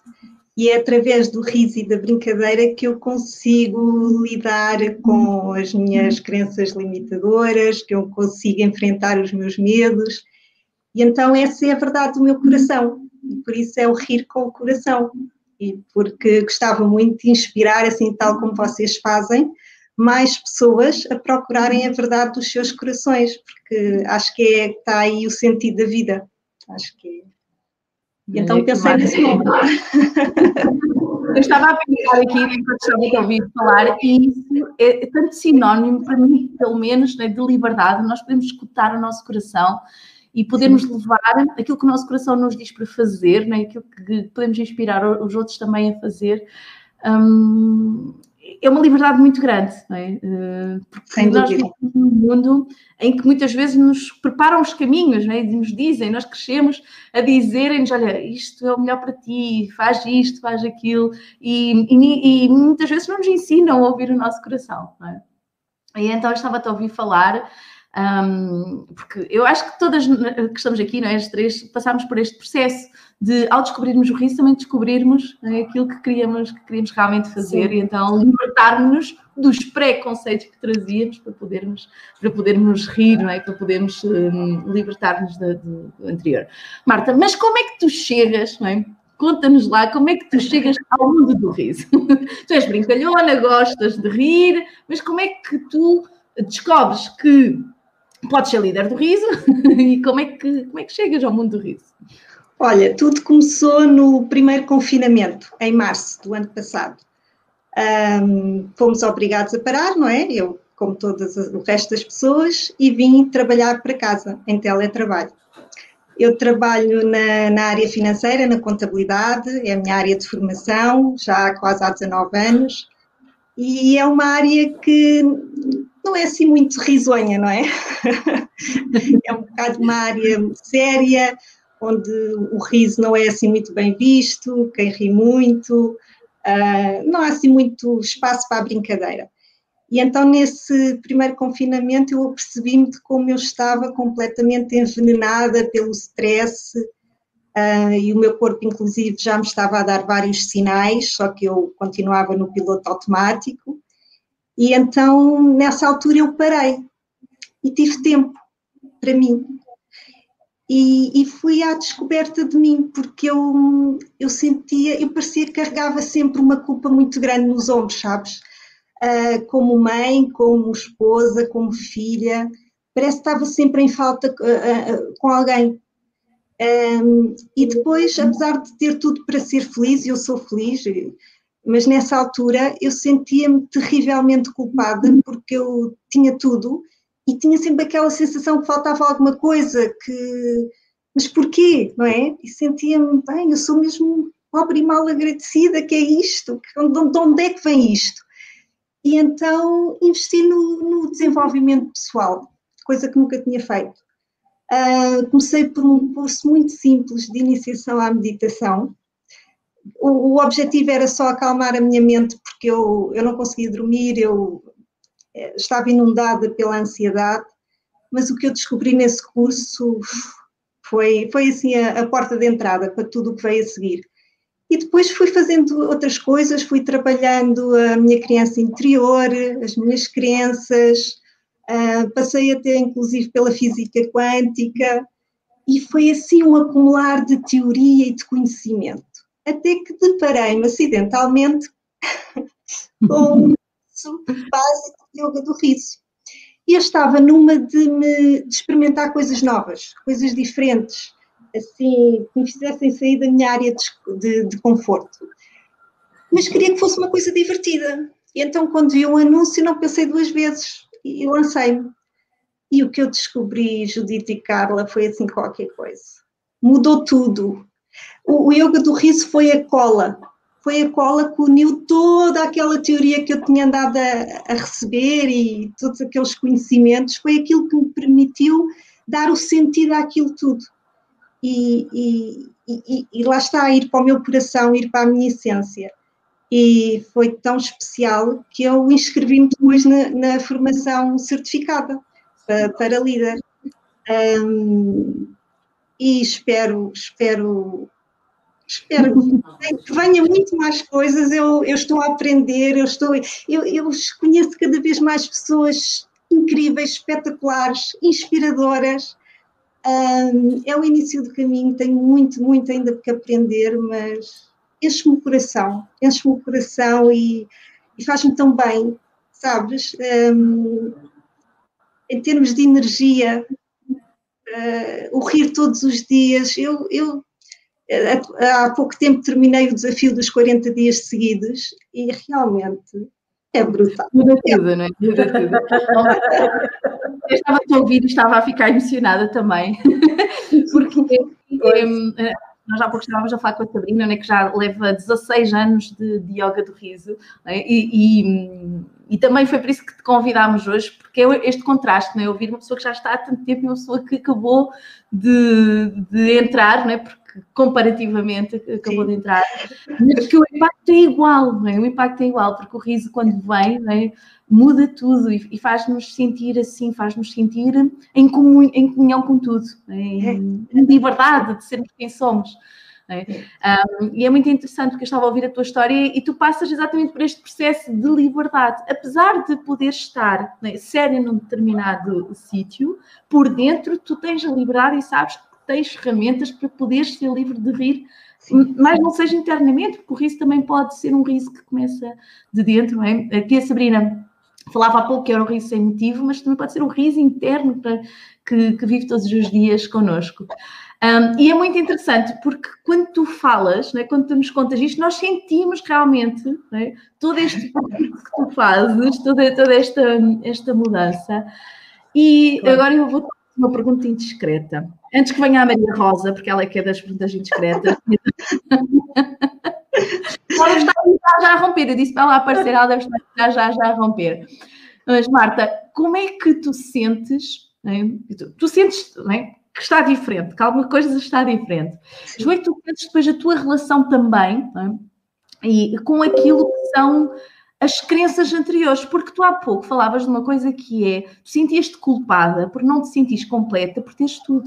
E é através do riso e da brincadeira que eu consigo lidar com as minhas crenças limitadoras, que eu consigo enfrentar os meus medos. E então essa é a verdade do meu coração. E por isso é o rir com o coração. E porque gostava muito de inspirar, assim tal como vocês fazem, mais pessoas a procurarem a verdade dos seus corações, porque acho que é, está aí o sentido da vida. Acho que é. Então é, pensei nesse nome. <laughs> Eu estava a pensar aqui enquanto estava a ouvir falar, e isso é, é tanto sinónimo, para mim, pelo menos, né, de liberdade. Nós podemos escutar o nosso coração e podemos Sim. levar aquilo que o nosso coração nos diz para fazer, né, aquilo que podemos inspirar os outros também a fazer. Um, é uma liberdade muito grande, não é? Eh, porque Sem nós vivemos num mundo em que muitas vezes nos preparam os caminhos, não é? E nos dizem, nós crescemos a dizerem-nos, olha, isto é o melhor para ti, faz isto, faz aquilo, e, e, e muitas vezes não nos ensinam a ouvir o nosso coração, não é? E então eu estava-te a ouvir falar um, porque eu acho que todas que estamos aqui, não é, as três, passámos por este processo de, ao descobrirmos o risco, também descobrirmos é, aquilo que queríamos, que queríamos realmente fazer Sim. e então libertarmos-nos dos preconceitos que trazíamos para podermos, para podermos rir, não é? para podermos um, libertar-nos do, do, anterior. Marta, mas como é que tu chegas, não é? Conta-nos lá como é que tu chegas ao mundo do riso. <laughs> tu és brincalhona, gostas de rir, mas como é que tu descobres que podes ser líder do riso <laughs> e como é, que, como é que chegas ao mundo do riso? Olha, tudo começou no primeiro confinamento, em março do ano passado. Um, fomos obrigados a parar, não é? Eu, como todas o resto das pessoas, e vim trabalhar para casa, em teletrabalho. Eu trabalho na, na, área financeira, na contabilidade, é a minha área de formação, já há quase há 19 anos, e é uma área que não é assim muito risonha, não é? <laughs> é um bocado uma área séria, onde o riso não é assim muito bem visto, quem ri muito, uh, não há assim muito espaço para a brincadeira. E então, nesse primeiro confinamento, eu apercebi-me de como eu estava completamente envenenada pelo stress, uh, e o meu corpo, inclusive, já me estava a dar vários sinais, só que eu continuava no piloto automático. E então, nessa altura, eu parei e tive tempo para mim. E, e, fui à descoberta de mim, porque eu, eu sentia, eu parecia que carregava sempre uma culpa muito grande nos ombros, sabes? Uh, como mãe, como esposa, como filha, parece que estava sempre em falta uh, uh, com alguém. Um, e depois, apesar de ter tudo para ser feliz, eu sou feliz, mas nessa altura eu sentia-me terrivelmente culpada porque eu tinha tudo e tinha sempre aquela sensação que faltava alguma coisa, que mas porquê, não é? E sentia-me, bem, eu sou mesmo pobre e mal agradecida, que é isto, de onde é que vem isto? E então investi no, no desenvolvimento pessoal, coisa que nunca tinha feito. Uh, comecei por um curso muito simples de iniciação à meditação. O, o, objetivo era só acalmar a minha mente, porque eu, eu não conseguia dormir, eu eh, estava inundada pela ansiedade, mas o que eu descobri nesse curso foi, foi assim a, a porta de entrada para tudo o que veio a seguir. E depois fui fazendo outras coisas, fui trabalhando a minha criança interior, as minhas crenças, uh, passei até inclusive pela física quântica, e foi assim um acumular de teoria e de conhecimento. Até que deparei-me acidentalmente <laughs> com um básico de yoga do riso. E eu estava numa de, me, de experimentar coisas novas, coisas diferentes, assim, que me fizessem sair da minha área de, de, de conforto. Mas queria que fosse uma coisa divertida. E então, quando vi um anúncio, não pensei duas vezes e lancei-me. E o que eu descobri, Judite e Carla, foi assim qualquer coisa. Mudou tudo. O, o yoga do riso foi a cola foi a cola que uniu toda aquela teoria que eu tinha andado a, a, receber e todos aqueles conhecimentos, foi aquilo que me permitiu dar o sentido àquilo tudo. E, e, e, e lá está, ir para o meu coração, ir para a minha essência. E foi tão especial que eu inscrevi-me depois na, na, formação certificada para, para líder. Um, e espero, espero espero que venha muito mais coisas, eu, eu estou a aprender, eu, estou, eu, eu conheço cada vez mais pessoas incríveis, espetaculares, inspiradoras. Um, é o início do caminho, tenho muito, muito ainda que aprender, mas enche-me o coração, enche-me o coração e, e faz-me tão bem, sabes? Um, em termos de energia, uh, o rir todos os dias, eu, eu há pouco tempo terminei o desafio dos 40 dias seguidos e realmente é brutal. Muda tudo, não é? Muda tudo. Eu estava a ouvir e estava a ficar emocionada também, <laughs> porque um, eh, nós há pouco estávamos a falar com a Sabrina, né, que já leva 16 anos de, de yoga do riso, né, e, e, e, também foi por isso que te convidámos hoje, porque é este contraste, né, ouvir uma pessoa que já está há tanto tempo e uma pessoa que acabou de, de entrar, né, porque comparativamente acabou Sim. de entrar, mas que o impacto é igual, não é? O impacto é igual, porque o riso, quando vem, é? muda tudo e, e faz-nos sentir assim, faz-nos sentir em, comun, em comunhão com tudo, é? em, em liberdade de sermos quem somos. É? Um, e é muito interessante porque eu estava a ouvir a tua história e tu passas exatamente por este processo de liberdade. Apesar de poder estar né, sério num determinado sítio, por dentro tu tens a liberdade e sabes tens ferramentas para poderes ser livre de rir, Sim. mas não seja internamente, porque o riso também pode ser um riso que começa de dentro, é? Aqui a Sabrina falava há pouco que era um riso sem motivo, mas também pode ser um riso interno que, que vive todos os dias connosco. Um, e é muito interessante porque quando tu falas, né, quando tu nos contas isto, nós sentimos realmente né, todo este que tu fazes, toda, toda esta, esta mudança. E claro. agora eu vou uma pergunta indiscreta. Antes que venha a Maria Rosa, porque ela é que é das perguntas indiscretas. <laughs> ela está já, já a romper. Eu disse para ela aparecer, ela deve estar já, já, já a romper. Mas, Marta, como é que tu sentes, né? tu, tu, sentes né? Que está diferente, que alguma coisa está diferente. É que tu sentes depois a tua relação também né? e com aquilo que são as crenças anteriores, porque tu há pouco falavas de uma coisa que é, tu sentias-te culpada por não te sentires completa por teres tudo.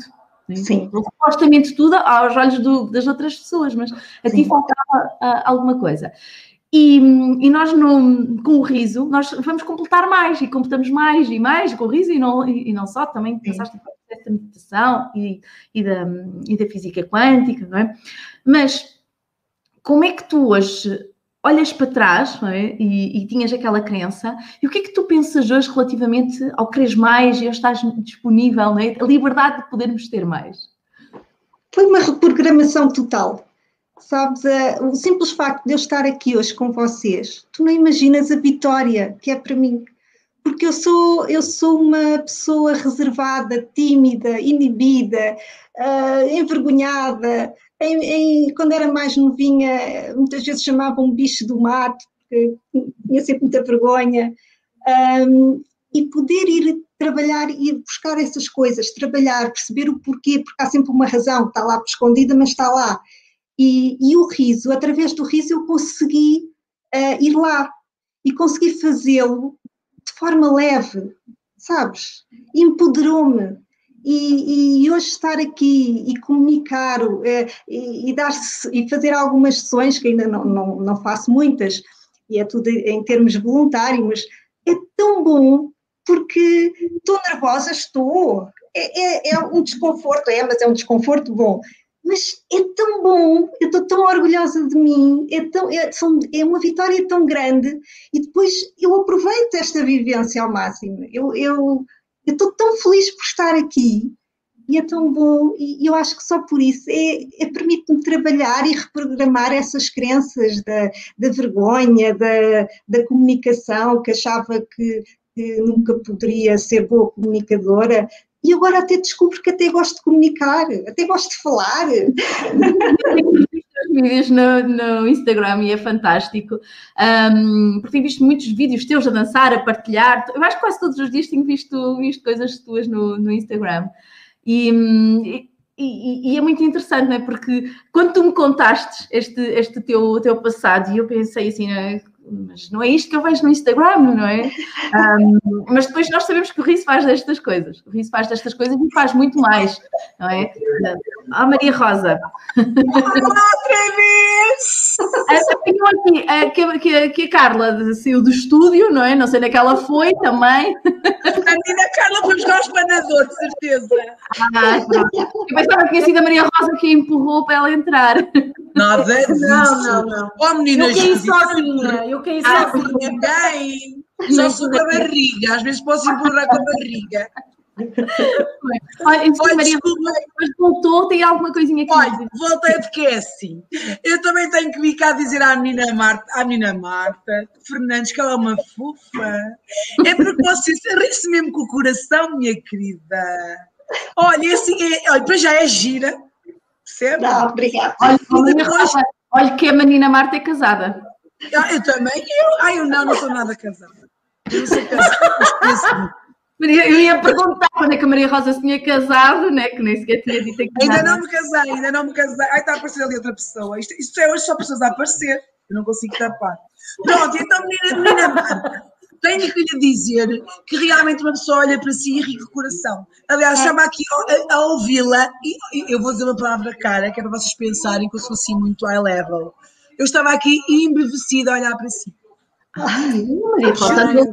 Né? Sim. Supostamente tudo aos olhos do, das outras pessoas, mas a Sim. ti faltava uh, alguma coisa. E, e, nós, no, com o riso, nós vamos completar mais e completamos mais e mais com o riso e não, e, e não só, também pensaste no processo da meditação e, e, da, e da física quântica, não é? Mas como é que tu hoje olhas para trás é? e, e, tinhas aquela crença, e o que é que tu pensas hoje relativamente ao queres mais e ao estás disponível, é? a liberdade de podermos ter mais? Foi uma reprogramação total. Sabes, uh, o simples facto de eu estar aqui hoje com vocês, tu não imaginas a vitória que é para mim. Porque eu sou, eu sou uma pessoa reservada, tímida, inibida, uh, envergonhada, em, em, quando era mais novinha, muitas vezes chamavam um bicho do mato, porque tinha sempre muita vergonha. Um, e poder ir trabalhar e buscar essas coisas, trabalhar, perceber o porquê, porque há sempre uma razão, está lá escondida, mas está lá. E, e o riso, através do riso, eu consegui uh, ir lá e consegui fazê-lo de forma leve, sabes? Empoderou-me, e, e, hoje estar aqui e comunicar é, e, e, dar e fazer algumas sessões, que ainda não, não, não faço muitas, e é tudo em termos voluntários, mas é tão bom porque estou nervosa, estou. É, é, é, um desconforto, é, mas é um desconforto bom. Mas é tão bom, eu estou tão orgulhosa de mim, é, tão, é, são, é uma vitória tão grande e depois eu aproveito esta vivência ao máximo. Eu, eu estou tão feliz por estar aqui e é tão bom, e eu acho que só por isso é, é permite-me trabalhar e reprogramar essas crenças da, da vergonha, da, da comunicação, que achava que, que nunca poderia ser boa comunicadora, e agora até descubro que até gosto de comunicar, até gosto de falar. vídeos no, no, Instagram e é fantástico. Um, porque tenho visto muitos vídeos teus a dançar, a partilhar. Eu acho que quase todos os dias tenho visto, visto coisas tuas no, no Instagram. E, e, e, é muito interessante, não é? Porque quando tu me contaste este, este teu, teu passado, e eu pensei assim, mas não é isto que eu vejo no Instagram, não é? Um, mas depois nós sabemos que o Riso faz destas coisas. O Riso faz destas coisas e faz muito mais, não é? Ah, Maria Rosa. Outra vez! Aqui, é, que, que, que a Carla saiu do estúdio, não é? Não sei onde é que ela foi também. A menina Carla foi buscar o espanador, de certeza. Ah, eu pensava que tinha sido a Maria Rosa que a empurrou para ela entrar. Nada disso. Não, não, não. Oh, menina, eu caí sozinha. Eu caí ah, sozinha. Ninguém. Só sou com a barriga. Às vezes posso empurrar com a barriga. Olha, Olha Maria, mas voltou, tem alguma coisinha que Olha, voltei porque é assim. Eu também tenho que vir cá dizer à menina Marta, à menina Marta Fernandes que ela é uma fofa. É porque você ri-se mesmo com o coração, minha querida. Olha, assim, é, olha, depois já é gira. Percebe? Não, obrigada. Olha, depois... olha que a menina Marta é casada. Ah, eu também. Eu, ai, eu não, não sou nada casada. Eu não sou casada. Eu ia perguntar quando é que a Maria Rosa se tinha casado, né? que nem sequer tinha dito que Ainda não me casei, ainda não me casei. Ai, está a aparecer ali outra pessoa. Isto, isto é hoje só pessoas a aparecer. Eu não consigo tapar. Pronto, então, menina, menina Marta, tenho que lhe dizer que realmente uma pessoa olha para si e ri o coração. Aliás, é. chama aqui a, a ouvi-la e eu vou dizer uma palavra cara, que é para vocês pensarem que eu sou assim muito high level. Eu estava aqui embevecida a olhar para si. Ai, Maria Rosa,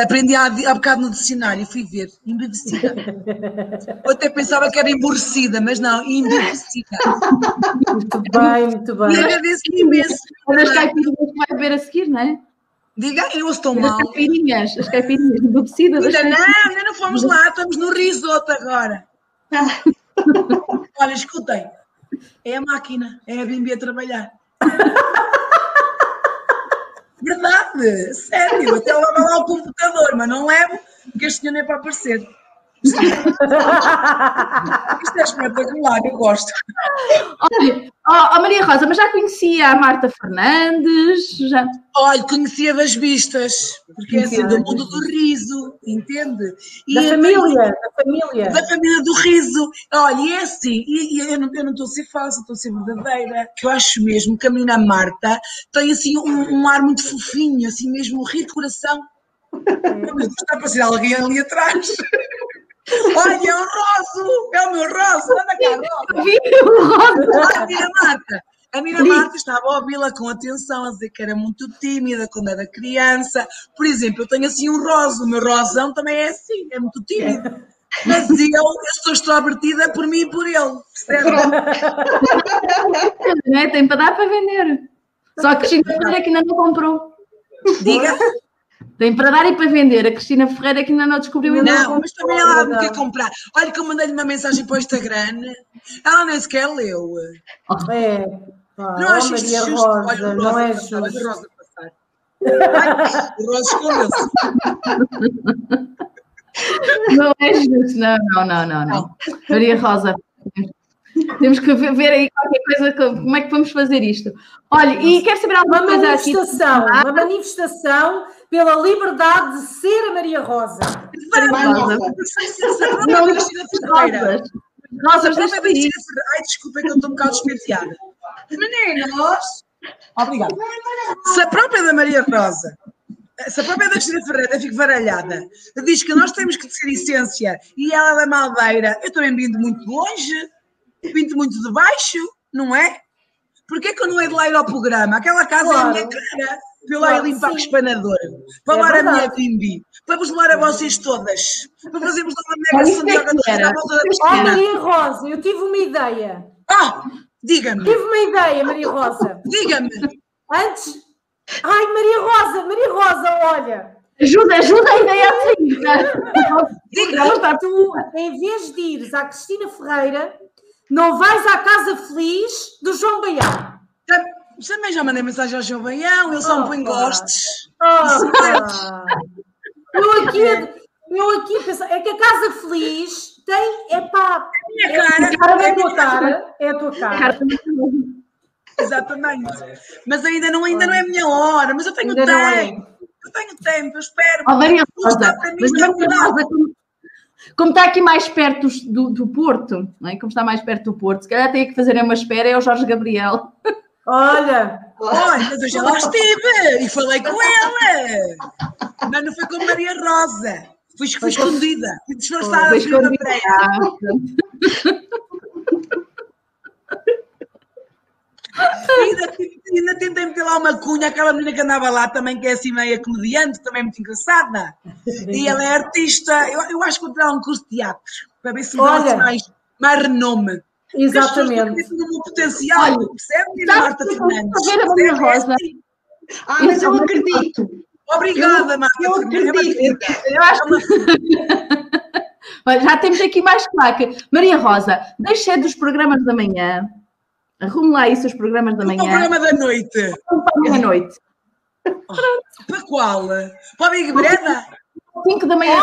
Aprendi há, há bocado no dicionário, fui ver, embevecida. <laughs> Eu até pensava que era emborrecida, mas não, embevecida. Muito bem, muito bem. E agradeço imenso. As caipirinhas que vai ver a seguir, não é? Diga, eu estou mal. As caipirinhas, as caipirinhas, embevecidas. Ainda não, ainda não fomos lá, estamos no risoto agora. Olha, escutem, é a máquina, é a Bimbi a trabalhar. <laughs> Verdade, sério. Até levo lá o computador, mas não levo, porque este senhor não é para aparecer. <laughs> Isto é espetacular, eu gosto. Olha, oh, oh, Maria Rosa, mas já conhecia a Marta Fernandes? Já... Olha, conhecia das vistas, porque é assim, do mundo do riso, entende? E da família, da família. Da família do riso. Olha, é assim, e, e eu, não, estou a ser falsa, estou a ser verdadeira, que eu acho mesmo que a menina Marta tem assim um, um ar muito fofinho, assim mesmo, um rir de coração. <laughs> É. Está a ser alguém ali atrás. Olha, é o Roso! É o meu Roso! Anda cá, Roso! Vi o Roso! A minha Marta! A minha Marta estava a ouvi-la com atenção, a dizer que era muito tímida quando era criança. Por exemplo, eu tenho assim um rosa, o meu rosão também é assim, é muito tímido. Mas eu, eu sou extrovertida por mim e por ele, percebe? É, tem para dar para vender. Só que a Cristina Ferreira que ainda não comprou. Diga. Tem para dar e para vender. A Cristina Ferreira que ainda não descobriu ainda. Não, não mas também ela não quer comprar. Olha que eu mandei-lhe uma mensagem para o Instagram. Ela nem sequer leu. É. Pá, não acho Maria justo. Rosa, Olha, não é justo. Olha Rosa passar. Ai, o Rosa escondeu-se. Não é justo, não, não, não, não, não. Maria Rosa, temos que ver, ver aí qualquer coisa, como é que vamos fazer isto. Olha, e quero saber alguma uma coisa manifestação, aqui. Uma manifestação pela liberdade de ser a Maria Rosa. Rosa. Não, Rosas. Rosas, deixa eu ir. Ai, desculpa, que eu estou um bocado despenteada. Meninos! Obrigada. Se a própria da Maria Rosa se a própria da Cristina Ferreira fica baralhada, diz que nós temos que ser essência e ela da Maldeira, eu também vindo muito longe, vindo muito de baixo, não é? Porquê que eu não é de lá ir ao programa? Aquela casa claro. é a minha cara. Para eu lá ir limpar o espanador, para é levar a minha bimbi, para vos levar a vocês todas, para fazermos uma mega sandiaga à volta da piscina. Oh, Maria Rosa, eu tive uma ideia. Ah, diga-me. Tive uma ideia, Maria <laughs> Rosa. Diga-me. Antes. Ai, Maria Rosa, Maria Rosa, olha. Ajuda, ajuda a ideia a seguir. Diga, tu, em vez de ires à Cristina Ferreira, não vais à Casa Feliz do João Baião. Também já mandei mensagem ao João Baião, ele só oh, me põe gostes. Oh, eu aqui, eu aqui penso, é que a Casa Feliz tem, é pá, é, cara, cara, é, a tua cara, é a tua cara. Exatamente. Mas ainda não, ainda não é a minha hora, mas eu tenho ainda é. tempo. Eu tenho tempo, eu espero. Oh, Maria Rosa, mas Maria Rosa, como está aqui mais perto do, do Porto, não é? como está mais perto do Porto, se calhar tem que fazer uma espera, é o Jorge Gabriel. <laughs> Olha! Mas eu já lá estive e falei com ela. Mas não foi com Maria Rosa. Fui, fui escondida, fui disfarçada. Fui escondida. ainda, ainda tentei meter lá uma cunha, aquela menina que andava lá também, que é assim meio comediante, também muito engraçada. E ela é artista. Eu, eu acho que vou tirar um curso de teatro, para ver se me mais, mais renome. Exatamente. Porque um potencial, Olha, percebe, Marta Fernandes? A minha Rosa. Ah, mas eu acredito. Obrigada, Marta. Eu acredito. Eu acho que... <laughs> Olha, já temos aqui mais claque. Maria Rosa, deixe dos programas da manhã Arrume lá isso os programas da manhã. O programa da noite. Para a noite. Oh, para qual? Para a Big Breda? 5 da manhã.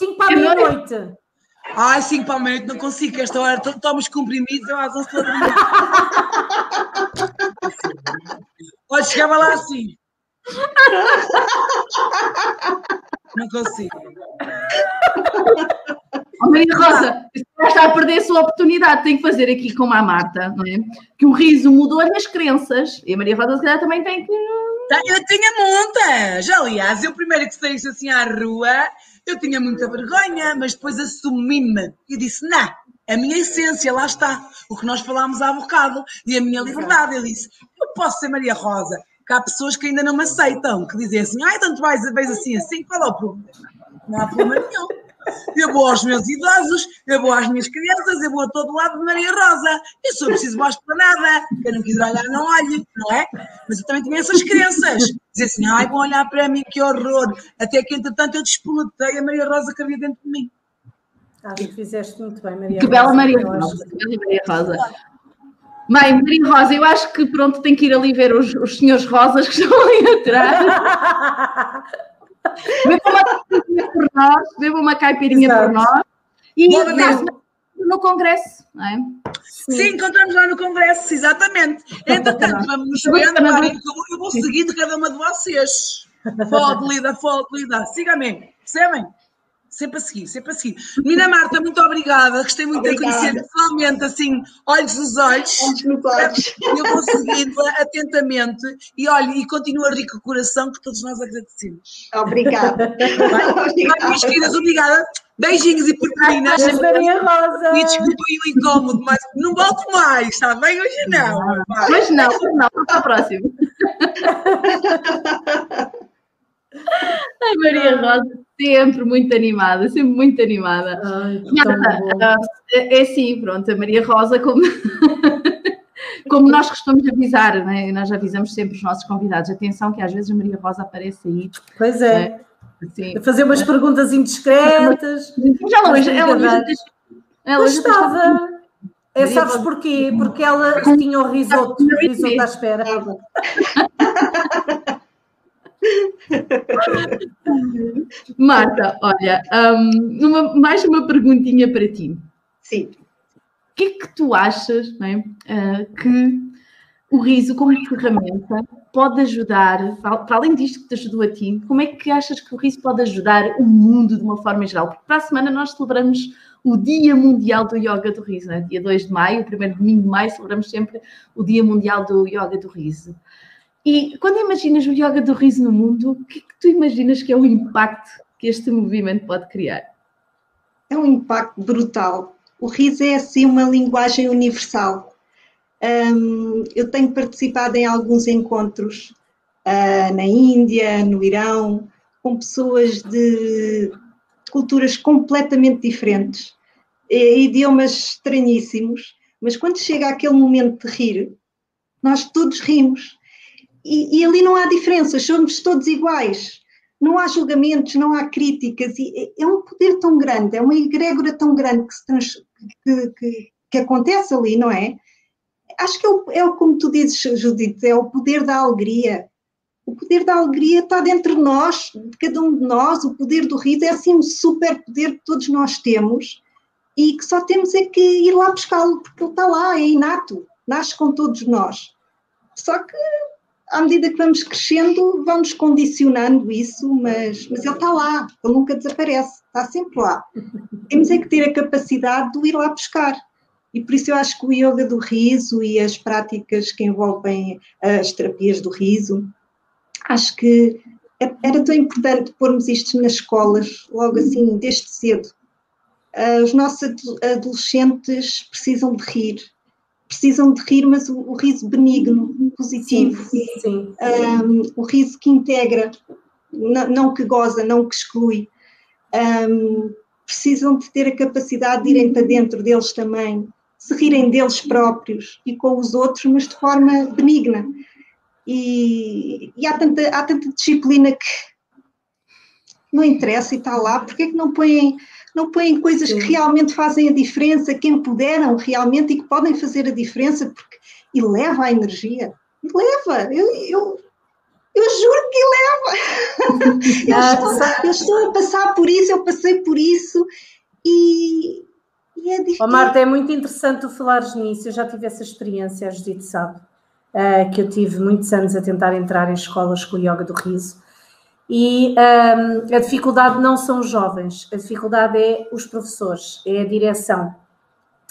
5 para a meia-noite. Ai, 5 para a meia-noite, não consigo, esta hora tomo os comprimidos, eu às 11 da Olha, chegava lá assim. Não consigo. Oh, Maria Rosa, já está a perder a sua oportunidade, tem que fazer aqui como a Marta, não é? Que o riso mudou as minhas crenças e a Maria Rosa, se calhar, também tem que. Tá, eu tinha muitas! Aliás, eu primeiro que saí assim à rua, eu tinha muita vergonha, mas depois assumi-me e disse: não, a minha essência, lá está, o que nós falámos há bocado, e a minha liberdade. Eu disse: eu posso ser Maria Rosa, que há pessoas que ainda não me aceitam, que dizem assim: ai, tanto vais, vez assim, assim, qual é o problema? Não há problema nenhum eu vou aos meus idosos, eu vou às minhas crianças, eu vou a todo lado de Maria Rosa. Eu só preciso mais para nada. Quem não quiser olhar, não olhe, não é? Mas eu também tinha essas crenças. Dizer assim, ai, vão olhar para mim, que horror. Até que, entretanto, eu despoletei a Maria Rosa que havia dentro de mim. Acho que fizeste muito bem, Maria Que bela Maria Rosa. Que bela Maria Rosa. Mãe, Maria Rosa, eu acho que pronto, tem que ir ali ver os, os senhores rosas que estão ali atrás. <laughs> beba uma por nós, beba uma caipirinha Exato. por nós. E no congresso, não é? Sim. Sim, encontramos lá no congresso, exatamente. Entretanto, vamos nos vendo, eu vou seguindo cada uma de vocês. Fold, lida, fold, lida. Siga-me, percebem? Sempre a seguir, sempre a seguir. Mina Marta, muito obrigada. Gostei muito obrigada. de conhecer pessoalmente, assim, olhos nos olhos. Olhos nos olhos. Eu vou seguindo atentamente e olha, e continua rico o coração que todos nós agradecemos. Obrigada. obrigada. Minhas queridas, obrigada. Beijinhos e purpurinas. Maria Rosa. E desculpem o incómodo, mas não volto mais, está bem? Hoje não. Hoje não, hoje não, para o próximo. <laughs> Ai, Maria Rosa, sempre muito animada, sempre muito animada. Ai, Nada, é, é assim, pronto, a Maria Rosa, como, <laughs> como nós costumamos avisar, né? nós avisamos sempre os nossos convidados, atenção que às vezes a Maria Rosa aparece aí. Pois é. Né? Assim, fazer umas perguntas indiscretas. Já não, ela, ela, ela estava. É, sabes porquê? Porque ela tinha o risoto, o risoto à espera. <laughs> Marta, olha, um, uma, mais uma perguntinha para ti. Sim. O que é que tu achas é, uh, que o riso como ferramenta pode ajudar, para além disto que te ajudou a ti, como é que achas que o riso pode ajudar o mundo de uma forma geral? Porque para a semana nós celebramos o Dia Mundial do Yoga do Riso, né? dia 2 de maio, o primeiro domingo de maio, celebramos sempre o Dia Mundial do Yoga do Riso. E quando imaginas o yoga do riso no mundo, o que é que tu imaginas que é o impacto que este movimento pode criar? É um impacto brutal. O riso é assim uma linguagem universal. Um, eu tenho participado em alguns encontros uh, na Índia, no Irão, com pessoas de culturas completamente diferentes, idiomas estranhíssimos, mas quando chega aquele momento de rir, nós todos rimos e, e, ali não há diferenças, somos todos iguais. Não há julgamentos, não há críticas. E é um poder tão grande, é uma egrégora tão grande que, trans, que, que, que, acontece ali, não é? Acho que é, o, é como tu dizes, Judite, é o poder da alegria. O poder da alegria está dentro de nós, de cada um de nós. O poder do riso é assim um super poder que todos nós temos e que só temos é que ir lá buscá-lo, porque ele está lá, é inato, nasce com todos nós. Só que à medida que vamos crescendo, vamos condicionando isso, mas, mas ele está lá, ele nunca desaparece, está sempre lá. Temos é que ter a capacidade de ir lá buscar. E por isso eu acho que o yoga do riso e as práticas que envolvem as terapias do riso, acho que é, era tão importante pormos isto nas escolas, logo assim, desde cedo. Ah, os nossos adolescentes precisam de rir, precisam de rir, mas o, o riso benigno, positivo, sim, sim. Um, o riso que integra, não, não, que goza, não que exclui. Um, precisam de ter a capacidade de irem para dentro deles também, se rirem deles próprios e com os outros, mas de forma benigna. E, e há, tanta, há tanta disciplina que não interessa e está lá, porque é que não põem não põem coisas Sim. que realmente fazem a diferença, que empoderam realmente e que podem fazer a diferença, porque eleva a energia. Eleva, eu, eu, eu juro que eleva. <laughs> eu, ah, estou, eu, estou, a passar por isso, eu passei por isso e, e é difícil. Oh, Marta, é muito interessante tu falares nisso, eu já tive essa experiência, a Judite sabe, uh, que eu tive muitos anos a tentar entrar em escolas com o yoga do riso e um, a dificuldade não são os jovens, a dificuldade é os professores, é a direção.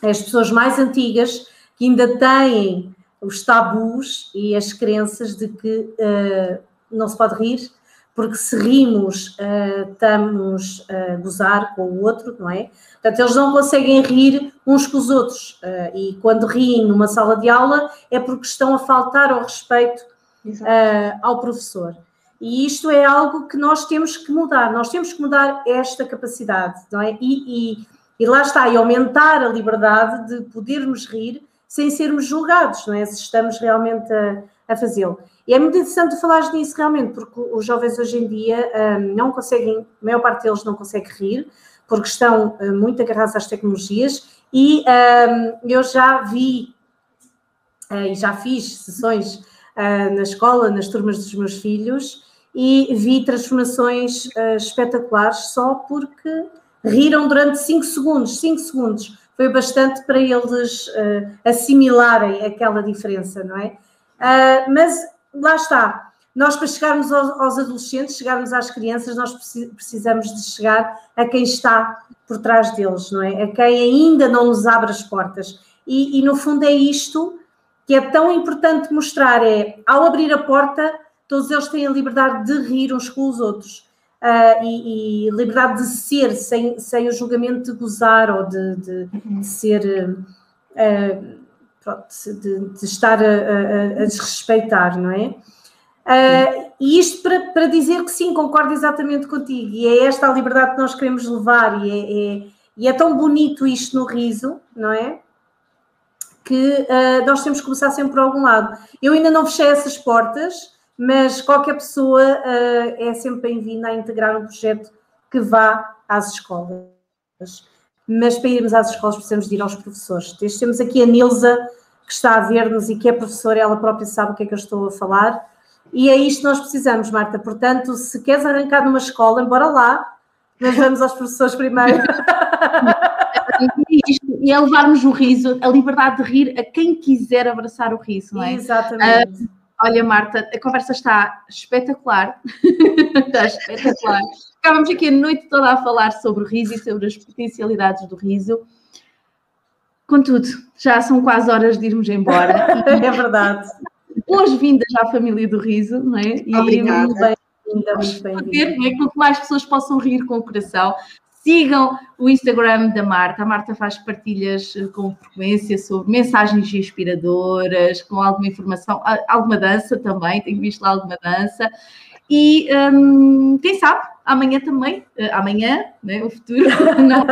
É as pessoas mais antigas que ainda têm os tabus e as crenças de que uh, não se pode rir, porque se rimos, uh, estamos a gozar com o outro, não é? Portanto, eles não conseguem rir uns com os outros. Uh, e quando riem numa sala de aula é porque estão a faltar ao respeito ao professor. E isto é algo que nós temos que mudar, nós temos que mudar esta capacidade, não é? E, e, e lá está, e aumentar a liberdade de podermos rir sem sermos julgados, não é? Se estamos realmente a, a fazê-lo. E é muito interessante falar nisso realmente, porque os jovens hoje em dia um, não conseguem, a maior parte deles não consegue rir, porque estão um, muito agarrados às tecnologias, e um, eu já vi uh, e já fiz sessões na escola, nas turmas dos meus filhos, e vi transformações uh, espetaculares só porque riram durante 5 segundos. 5 segundos foi bastante para eles uh, assimilarem aquela diferença, não é? Mas lá está, nós para chegarmos aos, aos, adolescentes, chegarmos às crianças, nós precisamos de chegar a quem está por trás deles, não é? A quem ainda não nos abre as portas. E, e no fundo é isto que é tão importante mostrar, é, ao abrir a porta, todos eles têm a liberdade de rir uns com os outros. Uh, e, e, liberdade de ser, sem, sem o julgamento de gozar ou de, de, de ser, uh, pronto, de, de, estar a, a, a, desrespeitar, não é? Uh, e isto para, para dizer que sim, concordo exatamente contigo, e é esta a liberdade que nós queremos levar, e é, é, e é tão bonito isto no riso, não é? Que nós temos que começar sempre por algum lado. Eu ainda não fechei essas portas, mas qualquer pessoa uh, é sempre bem-vinda a integrar um projeto que vá às escolas. Mas para irmos às escolas precisamos de ir aos professores. Temos aqui a Nilza, que está a ver-nos e que é professora, ela própria sabe o que é que eu estou a falar. E é isto que nós precisamos, Marta. Portanto, se queres arrancar numa escola, embora lá, nós vamos aos professores primeiro. <laughs> <laughs> e é levarmos o riso, a liberdade de rir a quem quiser abraçar o riso, não é? Exatamente. Uh, Olha, Marta, a conversa está espetacular. <laughs> está espetacular. Ficávamos aqui a noite toda a falar sobre o riso e sobre as potencialidades do riso. Contudo, já são quase horas de irmos embora. <laughs> é verdade. Boas-vindas à família do riso, não é? E Obrigada. Muito bem-vinda, muito bem-vinda. É que mais pessoas possam rir com o coração. Sigam o Instagram da Marta. A Marta faz partilhas eh, com frequência sobre mensagens inspiradoras, com alguma informação, alguma dança também, tenho visto lá alguma dança. E um, quem sabe, amanhã também, uh, amanhã, né, o futuro, <laughs> não,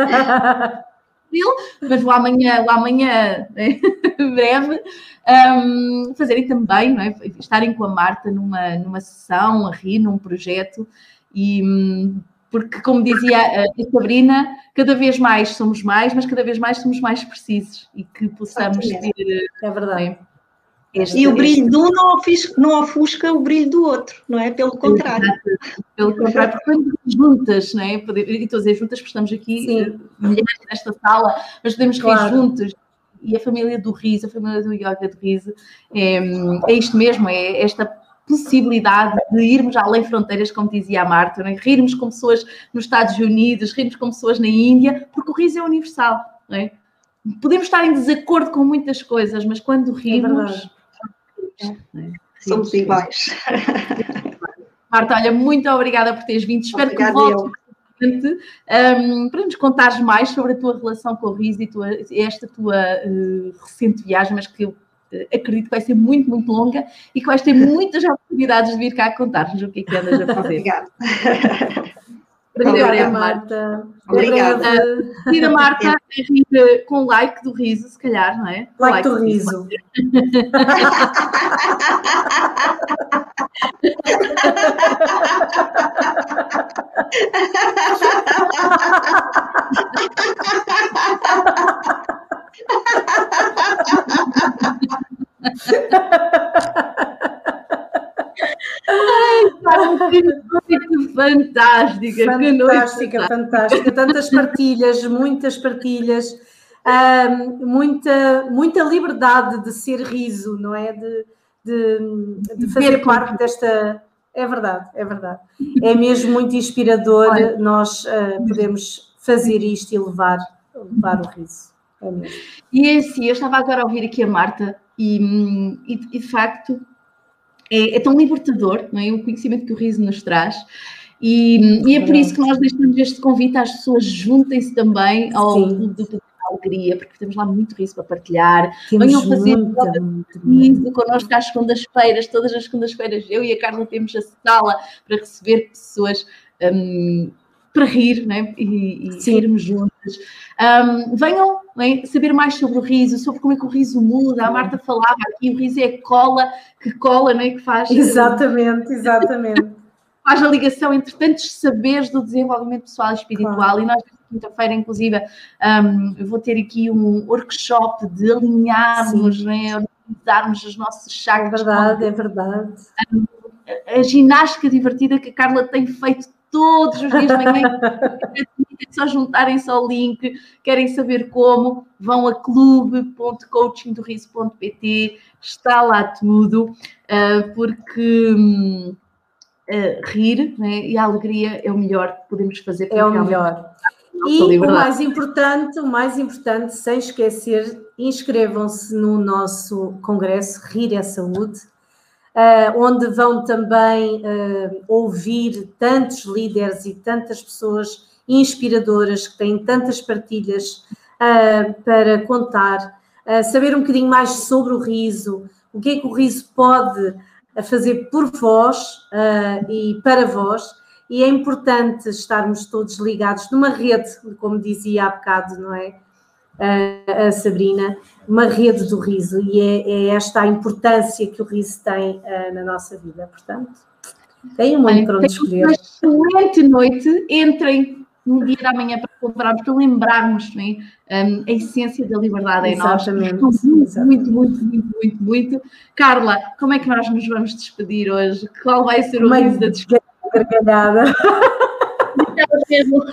mas o amanhã, o amanhã né, <laughs> breve, um, fazerem também, não é? estarem com a Marta numa, numa sessão, a rir, num projeto e um, porque, como dizia a Sabrina, cada vez mais somos mais, mas cada vez mais somos mais precisos e que possamos ter. É verdade. Este, e o brilho este... de um não ofusca, não ofusca o brilho do outro, não é? Pelo contrário. Pelo contrário, porque quando juntas, não é? E estou a dizer juntas, porque estamos aqui Sim. Eh, mulheres nesta sala, mas podemos claro. rir juntas. E a família do riso, a família do yoga do riso, é, é isto mesmo, é esta possibilidade de irmos além fronteiras, como dizia a Marta, é? rirmos com pessoas nos Estados Unidos, rirmos com pessoas na Índia, porque o riso é universal. É? Podemos estar em desacordo com muitas coisas, mas quando rimos. É é? Somos iguais. Marta, olha, muito obrigada por teres vindo. Espero Obrigada que voltes um, para nos contares mais sobre a tua relação com o riso e tua, esta tua uh, recente viagem, mas que eu acredito que vai ser muito, muito longa e que vais ter muitas <laughs> oportunidades de vir cá contar-nos o que é que andas a fazer. Obrigada. Obrigada, Marta. Obrigada. Querida Marta, com like do riso, se calhar, não é? Like, like do riso. <laughs> fantástica, fantástica, fantástica. Tantas partilhas, muitas partilhas, muita, muita liberdade de ser riso, não é? De, de, de fazer parte desta. É verdade, é verdade. É mesmo muito inspirador Olha. nós uh, podemos fazer isto e levar, levar o riso. E é assim, eu estava agora a ouvir aqui a Marta e, e, e de facto é, é, tão libertador, não é? O conhecimento que o riso nos traz. E, e é por isso que nós deixamos este convite às pessoas juntem-se também ao Clube do Alegria, porque temos lá muito riso para partilhar. Temos Venham fazer riso connosco às segundas-feiras, todas as segundas-feiras. Eu e a Carla temos a sala para receber pessoas. Um, para rir né? e, e rirmos juntas. Um, venham né? saber mais sobre o riso, sobre como é que o riso muda. A Marta falava aqui, o riso é cola, que cola, né? que faz. Exatamente, exatamente. <laughs> faz a ligação entre tantos saberes do desenvolvimento pessoal e espiritual. Claro. E nós, quinta-feira, inclusive, um, vou ter aqui um workshop de alinharmos, né? organizarmos os nossos chakras. É verdade, é verdade. Um, a ginástica divertida que a Carla tem feito todos os dias de manhã. é só juntarem-se ao link, querem saber como, vão a clube.coachingdoriso.pt, está lá tudo, uh, porque uh, rir né, e a alegria é o melhor que podemos fazer. É o melhor. E o mais importante, o mais importante, sem esquecer, inscrevam-se no nosso congresso Rir é Saúde, uh, onde vão também uh, ouvir tantos líderes e tantas pessoas inspiradoras que têm tantas partilhas uh, para contar, saber um bocadinho mais sobre o riso, o que é que o riso pode fazer por vós e para vós. E é importante estarmos todos ligados numa rede, como dizia há bocado, não é? A, Sabrina, uma rede do riso, e é, é, esta a importância que o riso tem uh, na nossa vida. Portanto, tem muito para onde escolher. Uma excelente noite, entrem no dia da manhã para comprarmos, para lembrarmos um, a essência da liberdade em nós. Exatamente. Muito, muito, muito, muito, muito, muito. Carla, como é que nós nos vamos despedir hoje? Qual vai ser o riso da despedida? Gargalhada. <laughs> mesmo. <laughs>